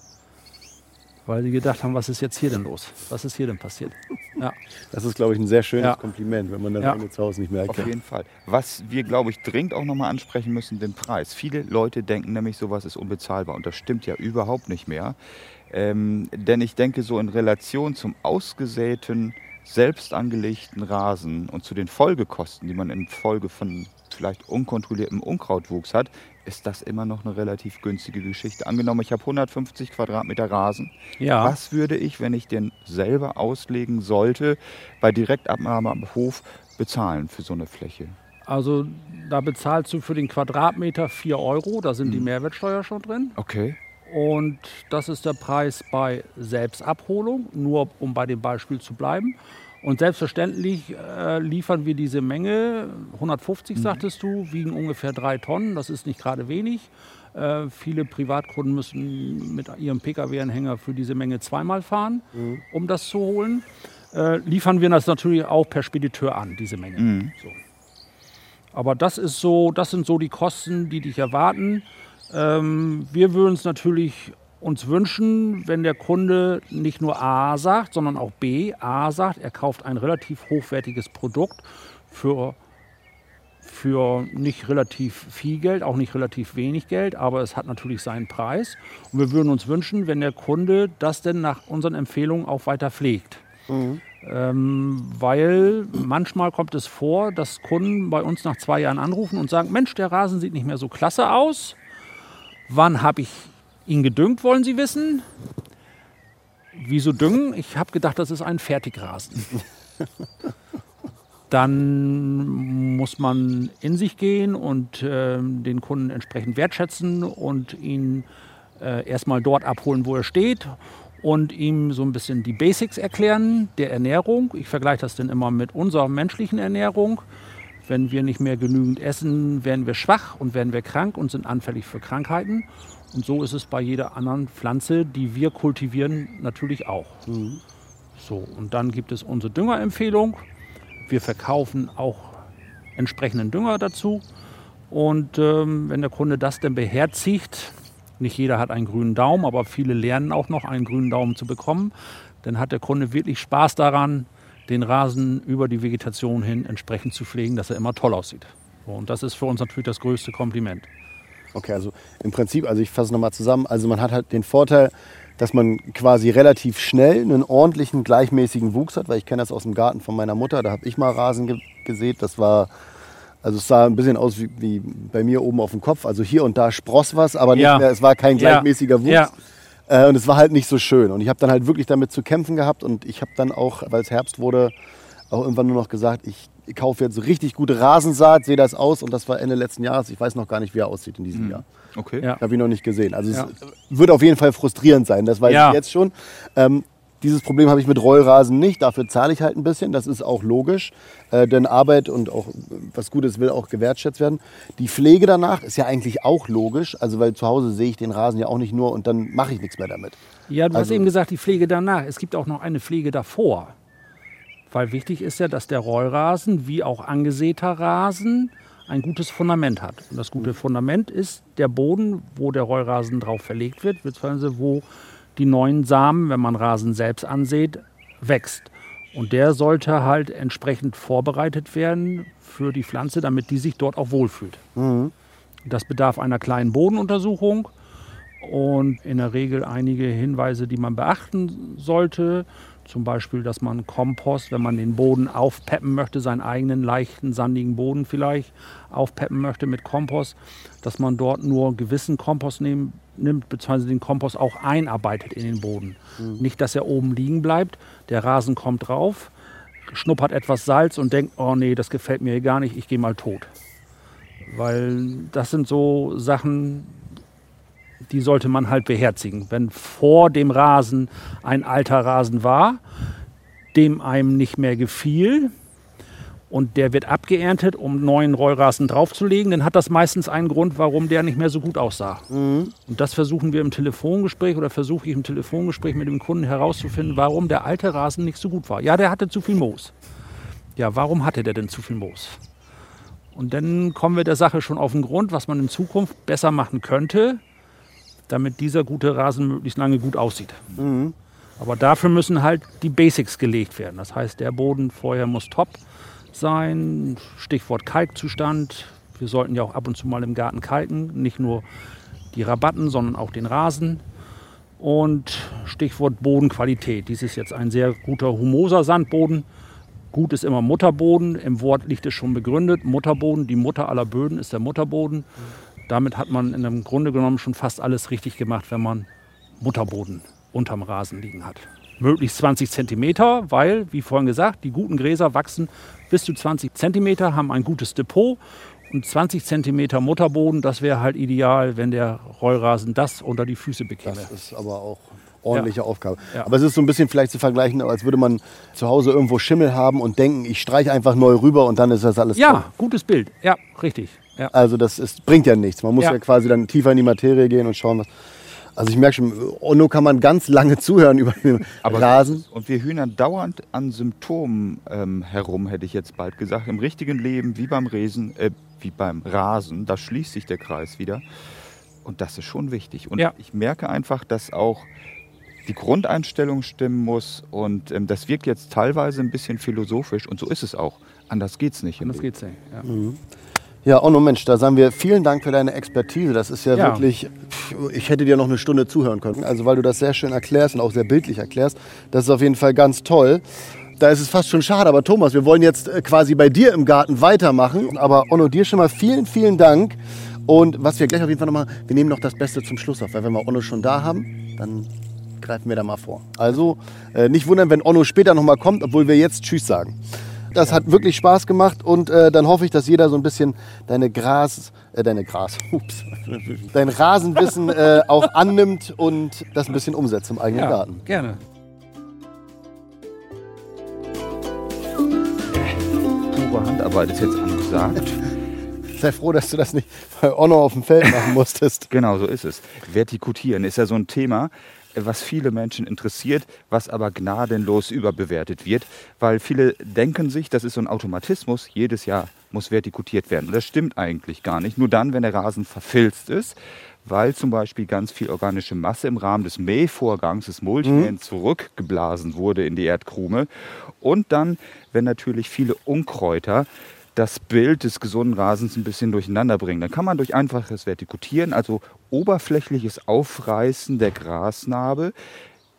weil sie gedacht haben, was ist jetzt hier denn los? Was ist hier denn passiert? Ja. Das ist, glaube ich, ein sehr schönes Ja. Kompliment, wenn man das Ja. zu Hause nicht mehr Auf erkennt. jeden Fall. Was wir, glaube ich, dringend auch nochmal ansprechen müssen, den Preis. Viele Leute denken nämlich, sowas ist unbezahlbar. Und das stimmt ja überhaupt nicht mehr. Ähm, denn ich denke, so in Relation zum ausgesäten, selbst angelegten Rasen und zu den Folgekosten, die man in Folge von vielleicht unkontrolliertem Unkrautwuchs hat, ist das immer noch eine relativ günstige Geschichte. Angenommen, ich habe 150 Quadratmeter Rasen. Ja. Was würde ich, wenn ich den selber auslegen sollte, bei Direktabnahme am Hof bezahlen für so eine Fläche? Also da bezahlst du für den Quadratmeter 4 Euro, da sind die Mehrwertsteuer schon drin. Okay. Und das ist der Preis bei Selbstabholung, nur um bei dem Beispiel zu bleiben. Und selbstverständlich äh, liefern wir diese Menge, 150 sagtest du, wiegen ungefähr drei Tonnen, das ist nicht gerade wenig. Äh, viele Privatkunden müssen mit ihrem Pkw-Anhänger für diese Menge zweimal fahren, um das zu holen. Äh, liefern wir das natürlich auch per Spediteur an, diese Menge. So. Aber das ist so, das sind so die Kosten, die dich erwarten. Ähm, wir würden es natürlich uns wünschen, wenn der Kunde nicht nur A sagt, sondern auch B. A sagt, er kauft ein relativ hochwertiges Produkt für, für nicht relativ viel Geld, auch nicht relativ wenig Geld, aber es hat natürlich seinen Preis. Und wir würden uns wünschen, wenn der Kunde das denn nach unseren Empfehlungen auch weiter pflegt. Ähm, weil manchmal kommt es vor, dass Kunden bei uns nach zwei Jahren anrufen und sagen, Mensch, der Rasen sieht nicht mehr so klasse aus. Wann habe ich ihn gedüngt, wollen Sie wissen? Wieso düngen? Ich habe gedacht, das ist ein Fertigrasen. Dann muss man in sich gehen und ähm, den Kunden entsprechend wertschätzen und ihn äh, erstmal dort abholen, wo er steht und ihm so ein bisschen die Basics erklären der Ernährung. Ich vergleiche das dann immer mit unserer menschlichen Ernährung. Wenn wir nicht mehr genügend essen, werden wir schwach und werden wir krank und sind anfällig für Krankheiten. Und so ist es bei jeder anderen Pflanze, die wir kultivieren, natürlich auch. So, und dann gibt es unsere Düngerempfehlung. Wir verkaufen auch entsprechenden Dünger dazu. Und ähm, wenn der Kunde das dann beherzigt, nicht jeder hat einen grünen Daumen, aber viele lernen auch noch einen grünen Daumen zu bekommen, dann hat der Kunde wirklich Spaß daran, den Rasen über die Vegetation hin entsprechend zu pflegen, dass er immer toll aussieht. Und das ist für uns natürlich das größte Kompliment. Okay, also im Prinzip, also ich fasse es nochmal zusammen, also man hat halt den Vorteil, dass man quasi relativ schnell einen ordentlichen, gleichmäßigen Wuchs hat, weil ich kenne das aus dem Garten von meiner Mutter, da habe ich mal Rasen ge gesät, das war, also es sah ein bisschen aus wie, wie, bei mir oben auf dem Kopf, also hier und da spross was, aber nicht Ja. mehr, es war kein gleichmäßiger Wuchs. Ja. Äh, und es war halt nicht so schön. Und ich habe dann halt wirklich damit zu kämpfen gehabt. Und ich habe dann auch, weil es Herbst wurde, auch irgendwann nur noch gesagt, ich kaufe jetzt so richtig gute Rasensaat, sehe das aus. Und das war Ende letzten Jahres. Ich weiß noch gar nicht, wie er aussieht in diesem Jahr. Okay. Ja. Habe ich noch nicht gesehen. Also Ja. es wird auf jeden Fall frustrierend sein, das weiß Ja. ich jetzt schon. Ähm, dieses Problem habe ich mit Rollrasen nicht, dafür zahle ich halt ein bisschen, das ist auch logisch, äh, denn Arbeit und auch was Gutes will auch gewertschätzt werden. Die Pflege danach ist ja eigentlich auch logisch, also weil zu Hause sehe ich den Rasen ja auch nicht nur und dann mache ich nichts mehr damit. Ja, du hast Also- eben gesagt, die Pflege danach. Es gibt auch noch eine Pflege davor. Weil wichtig ist ja, dass der Rollrasen wie auch angesäter Rasen ein gutes Fundament hat. Und das gute Fundament ist der Boden, wo der Rollrasen drauf verlegt wird, beziehungsweise wo die neuen Samen, wenn man Rasen selbst ansät, wächst. Und der sollte halt entsprechend vorbereitet werden für die Pflanze, damit die sich dort auch wohlfühlt. Das bedarf einer kleinen Bodenuntersuchung und in der Regel einige Hinweise, die man beachten sollte. Zum Beispiel, dass man Kompost, wenn man den Boden aufpeppen möchte, seinen eigenen leichten, sandigen Boden vielleicht aufpeppen möchte mit Kompost, dass man dort nur gewissen Kompost nehmen, nimmt, beziehungsweise den Kompost auch einarbeitet in den Boden. Nicht, dass er oben liegen bleibt, der Rasen kommt drauf, schnuppert etwas Salz und denkt, oh nee, das gefällt mir gar nicht, ich gehe mal tot. Weil das sind so Sachen, die sollte man halt beherzigen. Wenn vor dem Rasen ein alter Rasen war, dem einem nicht mehr gefiel und der wird abgeerntet, um neuen Rollrasen draufzulegen, dann hat das meistens einen Grund, warum der nicht mehr so gut aussah. Und das versuchen wir im Telefongespräch oder versuche ich im Telefongespräch mit dem Kunden herauszufinden, warum der alte Rasen nicht so gut war. Ja, der hatte zu viel Moos. Ja, warum hatte der denn zu viel Moos? Und dann kommen wir der Sache schon auf den Grund, was man in Zukunft besser machen könnte, damit dieser gute Rasen möglichst lange gut aussieht. Aber dafür müssen halt die Basics gelegt werden. Das heißt, der Boden vorher muss top sein. Stichwort Kalkzustand. Wir sollten ja auch ab und zu mal im Garten kalken. Nicht nur die Rabatten, sondern auch den Rasen. Und Stichwort Bodenqualität. Dies ist jetzt ein sehr guter humoser Sandboden. Gut ist immer Mutterboden. Im Wort liegt es schon begründet. Mutterboden, die Mutter aller Böden ist der Mutterboden. Damit hat man dem Grunde genommen schon fast alles richtig gemacht, wenn man Mutterboden unterm Rasen liegen hat. Möglichst 20 Zentimeter, weil, wie vorhin gesagt, die guten Gräser wachsen bis zu 20 Zentimeter, haben ein gutes Depot. Und 20 Zentimeter Mutterboden, das wäre halt ideal, wenn der Rollrasen das unter die Füße bekäme. Das ist aber auch ordentliche Aufgabe. Ja. Aber es ist so ein bisschen vielleicht zu vergleichen, als würde man zu Hause irgendwo Schimmel haben und denken, ich streiche einfach neu rüber und dann ist das alles toll. Ja, gutes Bild. Ja, richtig. Ja. Also das ist, bringt ja nichts. Man muss ja. Ja. quasi dann tiefer in die Materie gehen und schauen, was. Also ich merke schon, Onno kann man ganz lange zuhören über den Rasen. Und wir hühnern dauernd an Symptomen ähm, herum, hätte ich jetzt bald gesagt. Im richtigen Leben, wie beim Resen, äh, wie beim Rasen, da schließt sich der Kreis wieder. Und das ist schon wichtig. Und Ja. ich merke einfach, dass auch die Grundeinstellung stimmen muss. Und ähm, das wirkt jetzt teilweise ein bisschen philosophisch. Und so ist es auch. Anders geht's nicht. im Das Leben. geht's nicht. Ja. Ja, Onno Mensch, da sagen wir vielen Dank für deine Expertise. Das ist ja, Ja. wirklich, ich hätte dir noch eine Stunde zuhören können. Also weil du das sehr schön erklärst und auch sehr bildlich erklärst. Das ist auf jeden Fall ganz toll. Da ist es fast schon schade, aber Thomas, wir wollen jetzt äh, quasi bei dir im Garten weitermachen. Aber Onno, dir schon mal vielen, vielen Dank. Und was wir gleich auf jeden Fall noch machen, wir nehmen noch das Beste zum Schluss auf. Weil wenn wir Onno schon da haben, dann greifen wir da mal vor. Also äh, nicht wundern, wenn Onno später noch mal kommt, obwohl wir jetzt Tschüss sagen. Das hat wirklich Spaß gemacht und äh, dann hoffe ich, dass jeder so ein bisschen deine Gras, äh, deine Gras, ups, dein Rasenwissen äh, auch annimmt und das ein bisschen umsetzt im eigenen Ja, Garten. gerne. Pure Handarbeit ist jetzt angesagt. Sei froh, dass du das nicht bei Onno auf dem Feld machen musstest. Genau, so ist es. Vertikutieren ist ja so ein Thema, was viele Menschen interessiert, was aber gnadenlos überbewertet wird, weil viele denken sich, das ist so ein Automatismus, jedes Jahr muss vertikutiert werden. Und das stimmt eigentlich gar nicht. Nur dann, wenn der Rasen verfilzt ist, weil zum Beispiel ganz viel organische Masse im Rahmen des Mähvorgangs, des Mulchmähen, zurückgeblasen wurde in die Erdkrume. Und dann, wenn natürlich viele Unkräuter das Bild des gesunden Rasens ein bisschen durcheinander bringen. Dann kann man durch einfaches Vertikutieren, also oberflächliches Aufreißen der Grasnarbe,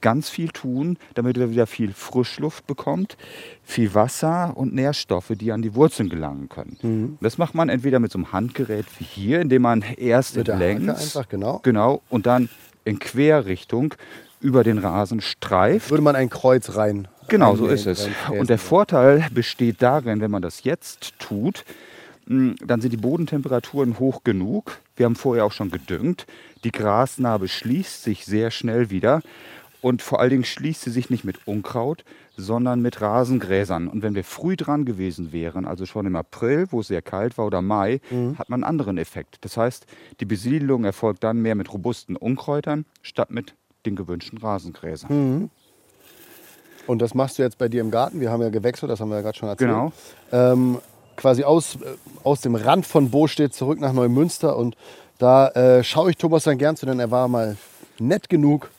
ganz viel tun, damit er wieder viel Frischluft bekommt, viel Wasser und Nährstoffe, die an die Wurzeln gelangen können. Mhm. Das macht man entweder mit so einem Handgerät wie hier, indem man erst Mit der längs, einfach, genau. genau, und dann in Querrichtung über den Rasen streift. Würde man ein Kreuz rein. Genau, so ist es. Und der Vorteil besteht darin, wenn man das jetzt tut, mh, dann sind die Bodentemperaturen hoch genug. Wir haben vorher auch schon gedüngt. Die Grasnarbe schließt sich sehr schnell wieder. Und vor allen Dingen schließt sie sich nicht mit Unkraut, sondern mit Rasengräsern. Und wenn wir früh dran gewesen wären, also schon im April, wo es sehr kalt war, oder Mai, hat man einen anderen Effekt. Das heißt, die Besiedelung erfolgt dann mehr mit robusten Unkräutern statt mit den gewünschten Rasengräsern. Und das machst du jetzt bei dir im Garten. Wir haben ja gewechselt, das haben wir ja gerade schon erzählt. Genau. Ähm, quasi aus, äh, aus dem Rand von Bostedt zurück nach Neumünster. Und da äh, schaue ich Thomas dann gern zu, denn er war mal nett genug,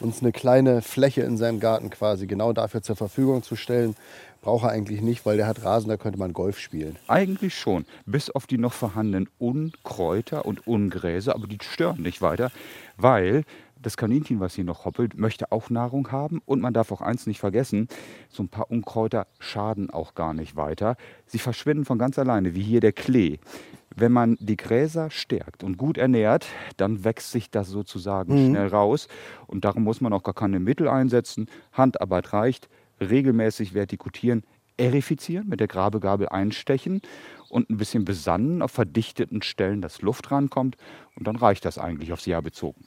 uns eine kleine Fläche in seinem Garten quasi genau dafür zur Verfügung zu stellen. Braucht er eigentlich nicht, weil der hat Rasen, da könnte man Golf spielen. Eigentlich schon, bis auf die noch vorhandenen Unkräuter und Ungräser, aber die stören nicht weiter, weil das Kaninchen, was hier noch hoppelt, möchte auch Nahrung haben und man darf auch eins nicht vergessen, so ein paar Unkräuter schaden auch gar nicht weiter. Sie verschwinden von ganz alleine, wie hier der Klee. Wenn man die Gräser stärkt und gut ernährt, dann wächst sich das sozusagen schnell raus und darum muss man auch gar keine Mittel einsetzen. Handarbeit reicht, regelmäßig vertikutieren, erifizieren, mit der Grabegabel einstechen und ein bisschen besannen auf verdichteten Stellen, dass Luft rankommt und dann reicht das eigentlich aufs Jahr bezogen.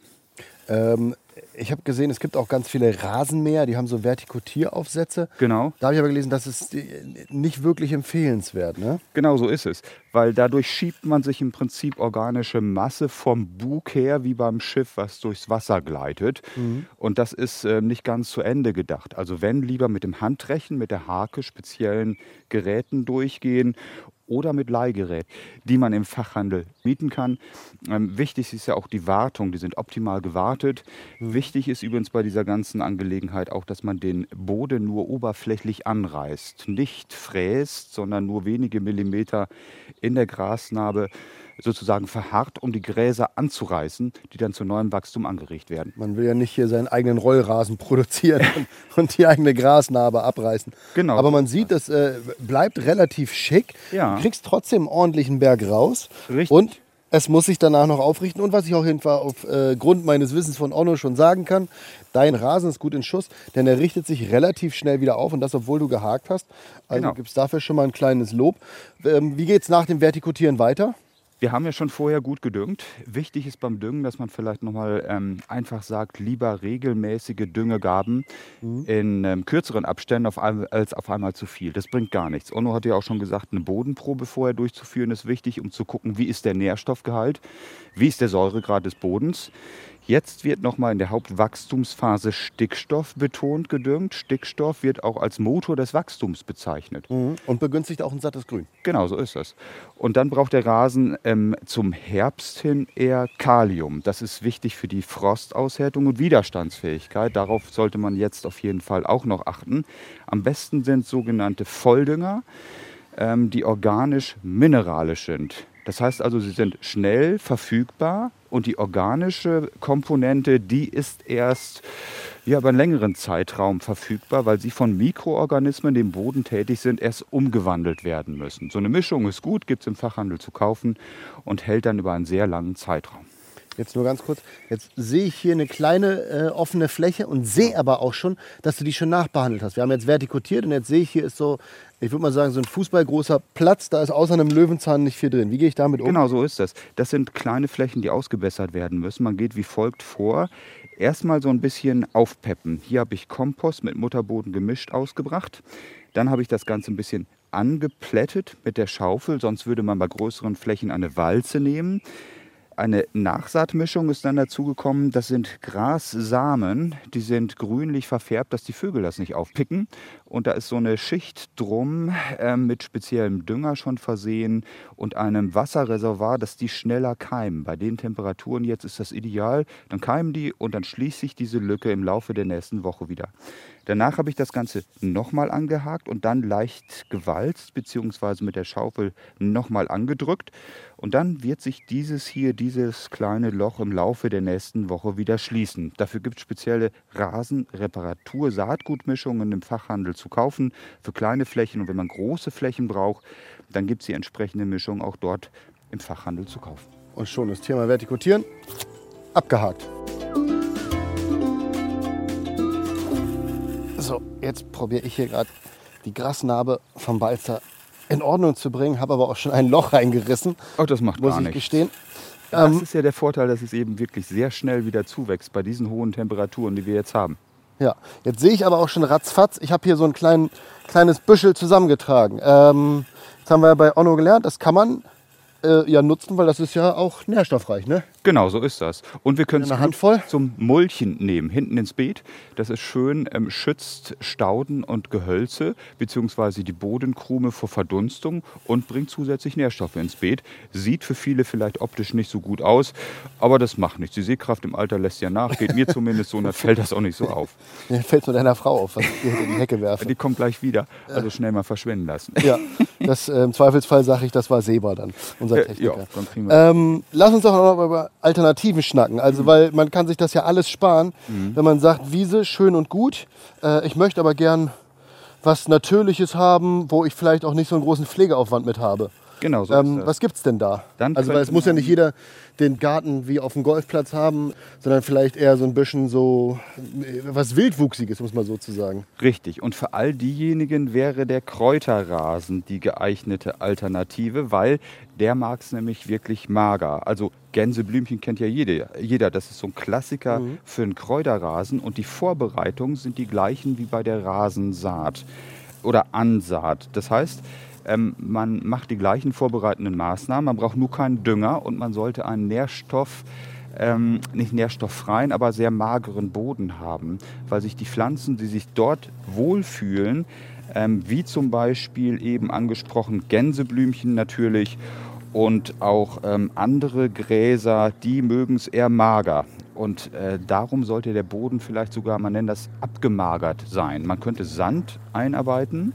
Ähm, ich habe gesehen, es gibt auch ganz viele Rasenmäher, die haben so Vertikutieraufsätze. Genau. Da habe ich aber gelesen, das ist äh, nicht wirklich empfehlenswert. Ne? Genau so ist es, weil dadurch schiebt man sich im Prinzip organische Masse vom Bug her, wie beim Schiff, was durchs Wasser gleitet. Und das ist äh, nicht ganz zu Ende gedacht. Also wenn lieber mit dem Handrechen, mit der Hake, speziellen Geräten durchgehen oder mit Leihgerät, die man im Fachhandel mieten kann. Ähm, wichtig ist ja auch die Wartung, die sind optimal gewartet. Wichtig ist übrigens bei dieser ganzen Angelegenheit auch, dass man den Boden nur oberflächlich anreißt, nicht fräst, sondern nur wenige Millimeter in der Grasnarbe sozusagen verharrt, um die Gräser anzureißen, die dann zu neuem Wachstum angeregt werden. Man will ja nicht hier seinen eigenen Rollrasen produzieren und, die eigene Grasnarbe abreißen. Genau. Aber man sieht, das äh, bleibt relativ schick. Ja. Du kriegst trotzdem einen ordentlichen Berg raus. Richtig. Und es muss sich danach noch aufrichten. Und was ich auf jeden Fall aufgrund meines Wissens von Onno schon sagen kann, dein Rasen ist gut in Schuss, denn er richtet sich relativ schnell wieder auf und das, obwohl du gehakt hast. Also Genau. gibt es dafür schon mal ein kleines Lob. Ähm, wie geht es nach dem Vertikutieren weiter? Wir haben ja schon vorher gut gedüngt. Wichtig ist beim Düngen, dass man vielleicht nochmal ähm, einfach sagt, lieber regelmäßige Düngegaben in ähm, kürzeren Abständen auf ein, als auf einmal zu viel. Das bringt gar nichts. Onno hat ja auch schon gesagt, eine Bodenprobe vorher durchzuführen ist wichtig, um zu gucken, wie ist der Nährstoffgehalt, wie ist der Säuregrad des Bodens. Jetzt wird nochmal in der Hauptwachstumsphase Stickstoff betont gedüngt. Stickstoff wird auch als Motor des Wachstums bezeichnet. Und begünstigt auch ein sattes Grün. Genau, so ist das. Und dann braucht der Rasen ähm, zum Herbst hin eher Kalium. Das ist wichtig für die Frostaushärtung und Widerstandsfähigkeit. Darauf sollte man jetzt auf jeden Fall auch noch achten. Am besten sind sogenannte Volldünger, ähm, die organisch-mineralisch sind. Das heißt also, sie sind schnell verfügbar und die organische Komponente, die ist erst ja, über einen längeren Zeitraum verfügbar, weil sie von Mikroorganismen, die im Boden tätig sind, erst umgewandelt werden müssen. So eine Mischung ist gut, gibt es im Fachhandel zu kaufen und hält dann über einen sehr langen Zeitraum. Jetzt nur ganz kurz. Jetzt sehe ich hier eine kleine äh, offene Fläche und sehe aber auch schon, dass du die schon nachbehandelt hast. Wir haben jetzt vertikutiert und jetzt sehe ich, hier ist so, ich würde mal sagen, so ein fußballgroßer Platz. Da ist außer einem Löwenzahn nicht viel drin. Wie gehe ich damit um? Genau, so ist das. Das sind kleine Flächen, die ausgebessert werden müssen. Man geht wie folgt vor. Erstmal so ein bisschen aufpeppen. Hier habe ich Kompost mit Mutterboden gemischt ausgebracht. Dann habe ich das Ganze ein bisschen angeplättet mit der Schaufel, sonst würde man bei größeren Flächen eine Walze nehmen. Eine Nachsaatmischung ist dann dazugekommen. Das sind Grassamen, die sind grünlich verfärbt, dass die Vögel das nicht aufpicken. Und da ist so eine Schicht drum äh, mit speziellem Dünger schon versehen und einem Wasserreservoir, dass die schneller keimen. Bei den Temperaturen jetzt ist das ideal. Dann keimen die und dann schließt sich diese Lücke im Laufe der nächsten Woche wieder. Danach habe ich das Ganze nochmal angehakt und dann leicht gewalzt bzw. mit der Schaufel nochmal angedrückt. Und dann wird sich dieses hier, dieses kleine Loch im Laufe der nächsten Woche wieder schließen. Dafür gibt es spezielle Rasenreparatur-Saatgutmischungen im Fachhandel zu kaufen für kleine Flächen. Und wenn man große Flächen braucht, dann gibt es die entsprechende Mischung auch dort im Fachhandel zu kaufen. Und schon das Thema Vertikutieren abgehakt. So, jetzt probiere ich hier gerade die Grasnarbe vom Balzer in Ordnung zu bringen, habe aber auch schon ein Loch reingerissen, Oh, das macht muss gar ich nichts. gestehen. Das Ähm, ist ja der Vorteil, dass es eben wirklich sehr schnell wieder zuwächst bei diesen hohen Temperaturen, die wir jetzt haben. Ja, jetzt sehe ich aber auch schon ratzfatz, ich habe hier so ein klein, kleines Büschel zusammengetragen. Ähm, jetzt haben wir ja bei Onno gelernt, das kann man äh, ja nutzen, weil das ist ja auch nährstoffreich, ne? Genau, so ist das. Und wir können es zum Mulchen nehmen, hinten ins Beet. Das ist schön, ähm, schützt Stauden und Gehölze beziehungsweise die Bodenkrume vor Verdunstung und bringt zusätzlich Nährstoffe ins Beet. Sieht für viele vielleicht optisch nicht so gut aus, aber das macht nichts. Die Sehkraft im Alter lässt ja nach, geht mir zumindest so und dann fällt das auch nicht so auf. Mir fällt nur deiner Frau auf, was ich hier in die Hecke werfe. Die kommt gleich wieder, also schnell mal verschwinden lassen. Ja, das, äh, im Zweifelsfall sage ich, das war Seba dann, unser Äh, Techniker. ja, dann kriegen wir Ähm, lass uns doch noch mal über Alternativen schnacken. Also, weil man kann sich das ja alles sparen, wenn man sagt, Wiese, schön und gut. Äh, ich möchte aber gern was Natürliches haben, wo ich vielleicht auch nicht so einen großen Pflegeaufwand mit habe. Genau, so Ähm, was gibt's denn da? Dann also, weil es muss ja nicht jeder den Garten wie auf dem Golfplatz haben, sondern vielleicht eher so ein bisschen so äh, was Wildwuchsiges, muss man sozusagen. Richtig. Und für all diejenigen wäre der Kräuterrasen die geeignete Alternative, weil der mag es nämlich wirklich mager. Also Gänseblümchen kennt ja jede, jeder. Das ist so ein Klassiker für einen Kräuterrasen. Und die Vorbereitungen sind die gleichen wie bei der Rasensaat oder Ansaat. Das heißt, ähm, man macht die gleichen vorbereitenden Maßnahmen. Man braucht nur keinen Dünger und man sollte einen Nährstoff ähm, nicht nährstofffreien, aber sehr mageren Boden haben, weil sich die Pflanzen, die sich dort wohlfühlen, ähm, wie zum Beispiel eben angesprochen Gänseblümchen natürlich und auch ähm, andere Gräser, die mögen es eher mager. Und äh, darum sollte der Boden vielleicht sogar, man nennt das abgemagert sein. Man könnte Sand einarbeiten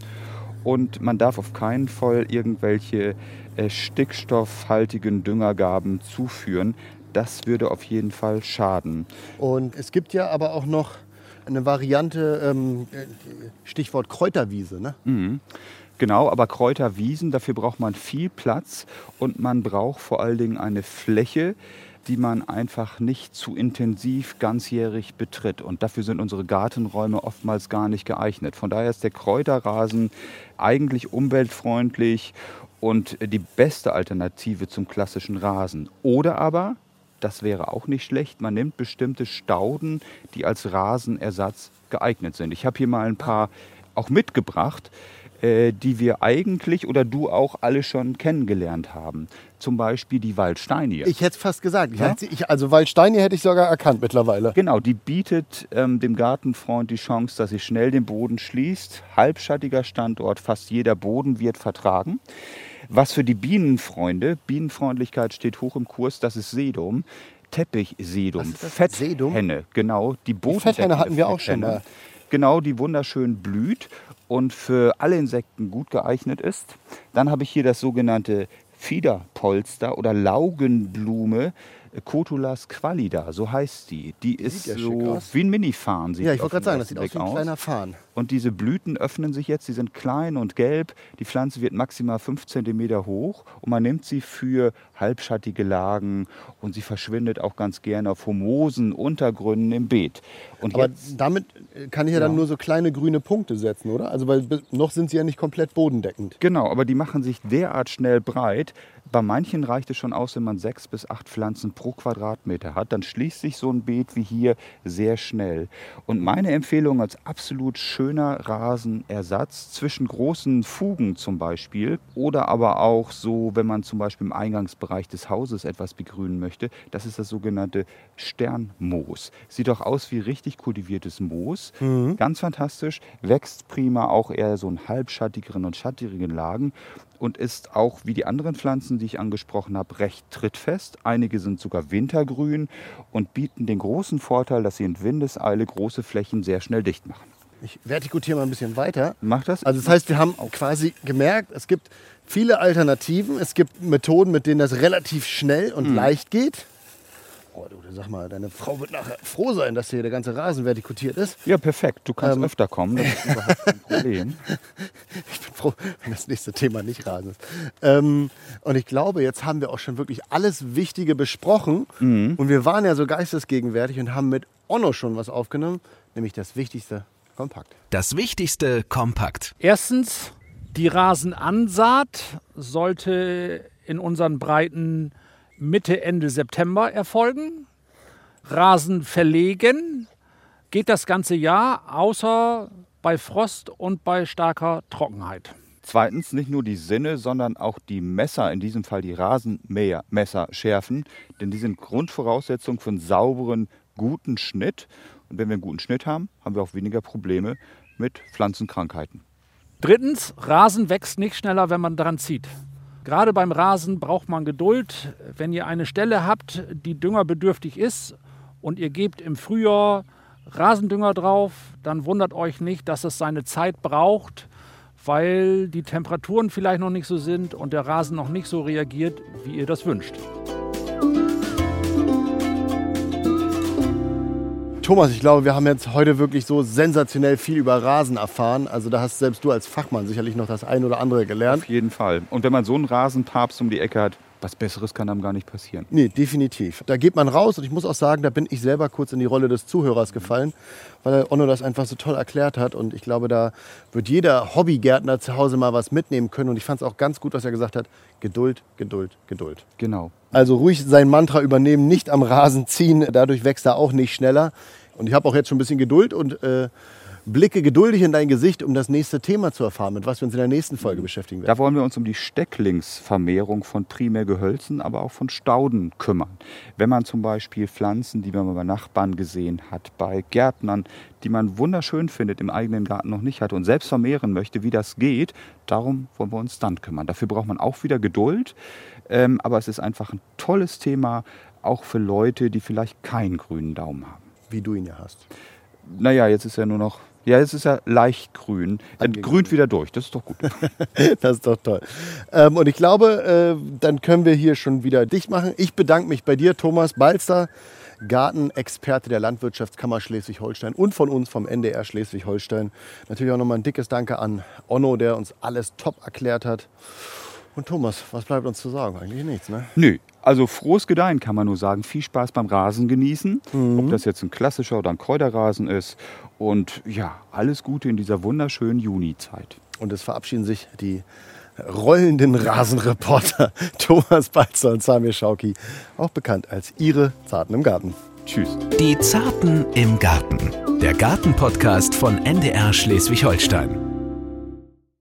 und man darf auf keinen Fall irgendwelche äh, stickstoffhaltigen Düngergaben zuführen. Das würde auf jeden Fall schaden. Und es gibt ja aber auch noch eine Variante, ähm, äh, Stichwort Kräuterwiese. Ne? Mhm. Genau, aber Kräuterwiesen, dafür braucht man viel Platz und man braucht vor allen Dingen eine Fläche, die man einfach nicht zu intensiv ganzjährig betritt. Und dafür sind unsere Gartenräume oftmals gar nicht geeignet. Von daher ist der Kräuterrasen eigentlich umweltfreundlich und die beste Alternative zum klassischen Rasen. Oder aber, das wäre auch nicht schlecht, man nimmt bestimmte Stauden, die als Rasenersatz geeignet sind. Ich habe hier mal ein paar auch mitgebracht, äh, die wir eigentlich oder du auch alle schon kennengelernt haben. Zum Beispiel die Waldsteinie. Ich hätte es fast gesagt. Ich Ja? hätte, ich, also Waldsteine hätte ich sogar erkannt mittlerweile. Genau, die bietet ähm, dem Gartenfreund die Chance, dass sie schnell den Boden schließt. Halbschattiger Standort, fast jeder Boden wird vertragen. Was für die Bienenfreunde, Bienenfreundlichkeit steht hoch im Kurs, das ist Sedum. Teppichsedum? Fetthenne, genau. Die, Fetthenne hatten wir auch schon mal. Genau, die wunderschön blüht und für alle Insekten gut geeignet ist. Dann habe ich hier das sogenannte Fiederpolster oder Laugenblume, äh, Cotulas qualida, so heißt die. Die ist ja so wie ein Minifarn. Sieht Ja, ich wollte gerade sagen, das sieht aus wie ein kleiner Farn. und diese Blüten öffnen sich jetzt, die sind klein und gelb. Die Pflanze wird maximal 5 cm hoch und man nimmt sie für halbschattige Lagen und sie verschwindet auch ganz gerne auf humosen Untergründen im Beet. Und Aber jetzt, damit äh, kann ich ja, dann Ja. nur so kleine grüne Punkte setzen, oder? Also weil noch sind sie ja nicht komplett bodendeckend. genau, aber die machen sich derart schnell breit. Bei manchen reicht es schon aus, wenn man sechs bis acht Pflanzen pro Quadratmeter hat. Dann schließt sich so ein Beet wie hier sehr schnell. Und meine Empfehlung als absolut schön schöner Rasenersatz zwischen großen Fugen zum Beispiel oder aber auch so, wenn man zum Beispiel im Eingangsbereich des Hauses etwas begrünen möchte. Das ist das sogenannte Sternmoos. Sieht doch aus wie richtig kultiviertes Moos. Mhm. Ganz fantastisch, wächst prima auch eher so in halbschattigeren und schattigeren Lagen und ist auch wie die anderen Pflanzen, die ich angesprochen habe, recht trittfest. Einige sind sogar wintergrün und bieten den großen Vorteil, dass sie in Windeseile große Flächen sehr schnell dicht machen. Ich vertikutiere mal ein bisschen weiter. Macht das? Also das heißt, wir haben quasi gemerkt, es gibt viele Alternativen. Es gibt Methoden, mit denen das relativ schnell und Mhm. leicht geht. Oh, du, sag mal, deine Frau wird nachher froh sein, dass hier der ganze Rasen vertikutiert ist. ja, perfekt. Du kannst Ähm. öfter kommen. Das ist überhaupt kein Problem. Ich bin froh, wenn das nächste Thema nicht Rasen ist. Ähm, und ich glaube, jetzt haben wir auch schon wirklich alles Wichtige besprochen. Mhm. Und wir waren ja so geistesgegenwärtig und haben mit Onno schon was aufgenommen, nämlich das Wichtigste kompakt. Das Wichtigste kompakt. Erstens, die Rasenansaat sollte in unseren Breiten Mitte, Ende September erfolgen. Rasen verlegen geht das ganze Jahr, außer bei Frost und bei starker Trockenheit. Zweitens nicht nur die Sinne, sondern auch die Messer, in diesem Fall die Rasenmähermesser schärfen, denn die sind Grundvoraussetzung für einen sauberen, guten Schnitt. Und wenn wir einen guten Schnitt haben, haben wir auch weniger Probleme mit Pflanzenkrankheiten. Drittens, Rasen wächst nicht schneller, wenn man dran zieht. Gerade beim Rasen braucht man Geduld. Wenn ihr eine Stelle habt, die düngerbedürftig ist und ihr gebt im Frühjahr Rasendünger drauf, dann wundert euch nicht, dass es seine Zeit braucht, weil die Temperaturen vielleicht noch nicht so sind und der Rasen noch nicht so reagiert, wie ihr das wünscht. Thomas, ich glaube, wir haben jetzt heute wirklich so sensationell viel über Rasen erfahren. Also da hast selbst du als Fachmann sicherlich noch das ein oder andere gelernt. Auf jeden Fall. Und wenn man so einen Rasenpapst um die Ecke hat, was Besseres kann einem gar nicht passieren. Nee, definitiv. Da geht man raus und ich muss auch sagen, da bin ich selber kurz in die Rolle des Zuhörers gefallen, weil Onno das einfach so toll erklärt hat. Und ich glaube, da wird jeder Hobbygärtner zu Hause mal was mitnehmen können. Und ich fand es auch ganz gut, was er gesagt hat. Geduld, Geduld, Geduld. Genau. Also ruhig sein Mantra übernehmen, nicht am Rasen ziehen. Dadurch wächst er auch nicht schneller. Und ich habe auch jetzt schon ein bisschen Geduld und äh, blicke geduldig in dein Gesicht, um das nächste Thema zu erfahren, mit was wir uns in der nächsten Folge beschäftigen werden. Da wollen wir uns um die Stecklingsvermehrung von Primärgehölzen, aber auch von Stauden kümmern. Wenn man zum Beispiel Pflanzen, die man bei Nachbarn gesehen hat, bei Gärtnern, die man wunderschön findet, im eigenen Garten noch nicht hat und selbst vermehren möchte, wie das geht, darum wollen wir uns dann kümmern. Dafür braucht man auch wieder Geduld, ähm, aber es ist einfach ein tolles Thema, auch für Leute, die vielleicht keinen grünen Daumen haben. Wie du ihn ja hast. Naja, jetzt ist er nur noch, ja, jetzt ist er leicht grün, grünt wieder durch, das ist doch gut. Das ist doch toll. Ähm, und ich glaube, äh, dann können wir hier schon wieder dicht machen. Ich bedanke mich bei dir, Thomas Balzer, Gartenexperte der Landwirtschaftskammer Schleswig-Holstein und von uns vom NDR Schleswig-Holstein. Natürlich auch nochmal ein dickes Danke an Onno, der uns alles top erklärt hat. Und Thomas, was bleibt uns zu sagen? Eigentlich nichts, ne? Nö, also frohes Gedeihen kann man nur sagen. Viel Spaß beim Rasen genießen, ob das jetzt ein klassischer oder ein Kräuterrasen ist. Und ja, alles Gute in dieser wunderschönen Junizeit. Und es verabschieden sich die rollenden Rasenreporter Thomas Balzer und Samir Schauki, auch bekannt als ihre Zarten im Garten. Tschüss. Die Zarten im Garten. Der Gartenpodcast von NDR Schleswig-Holstein.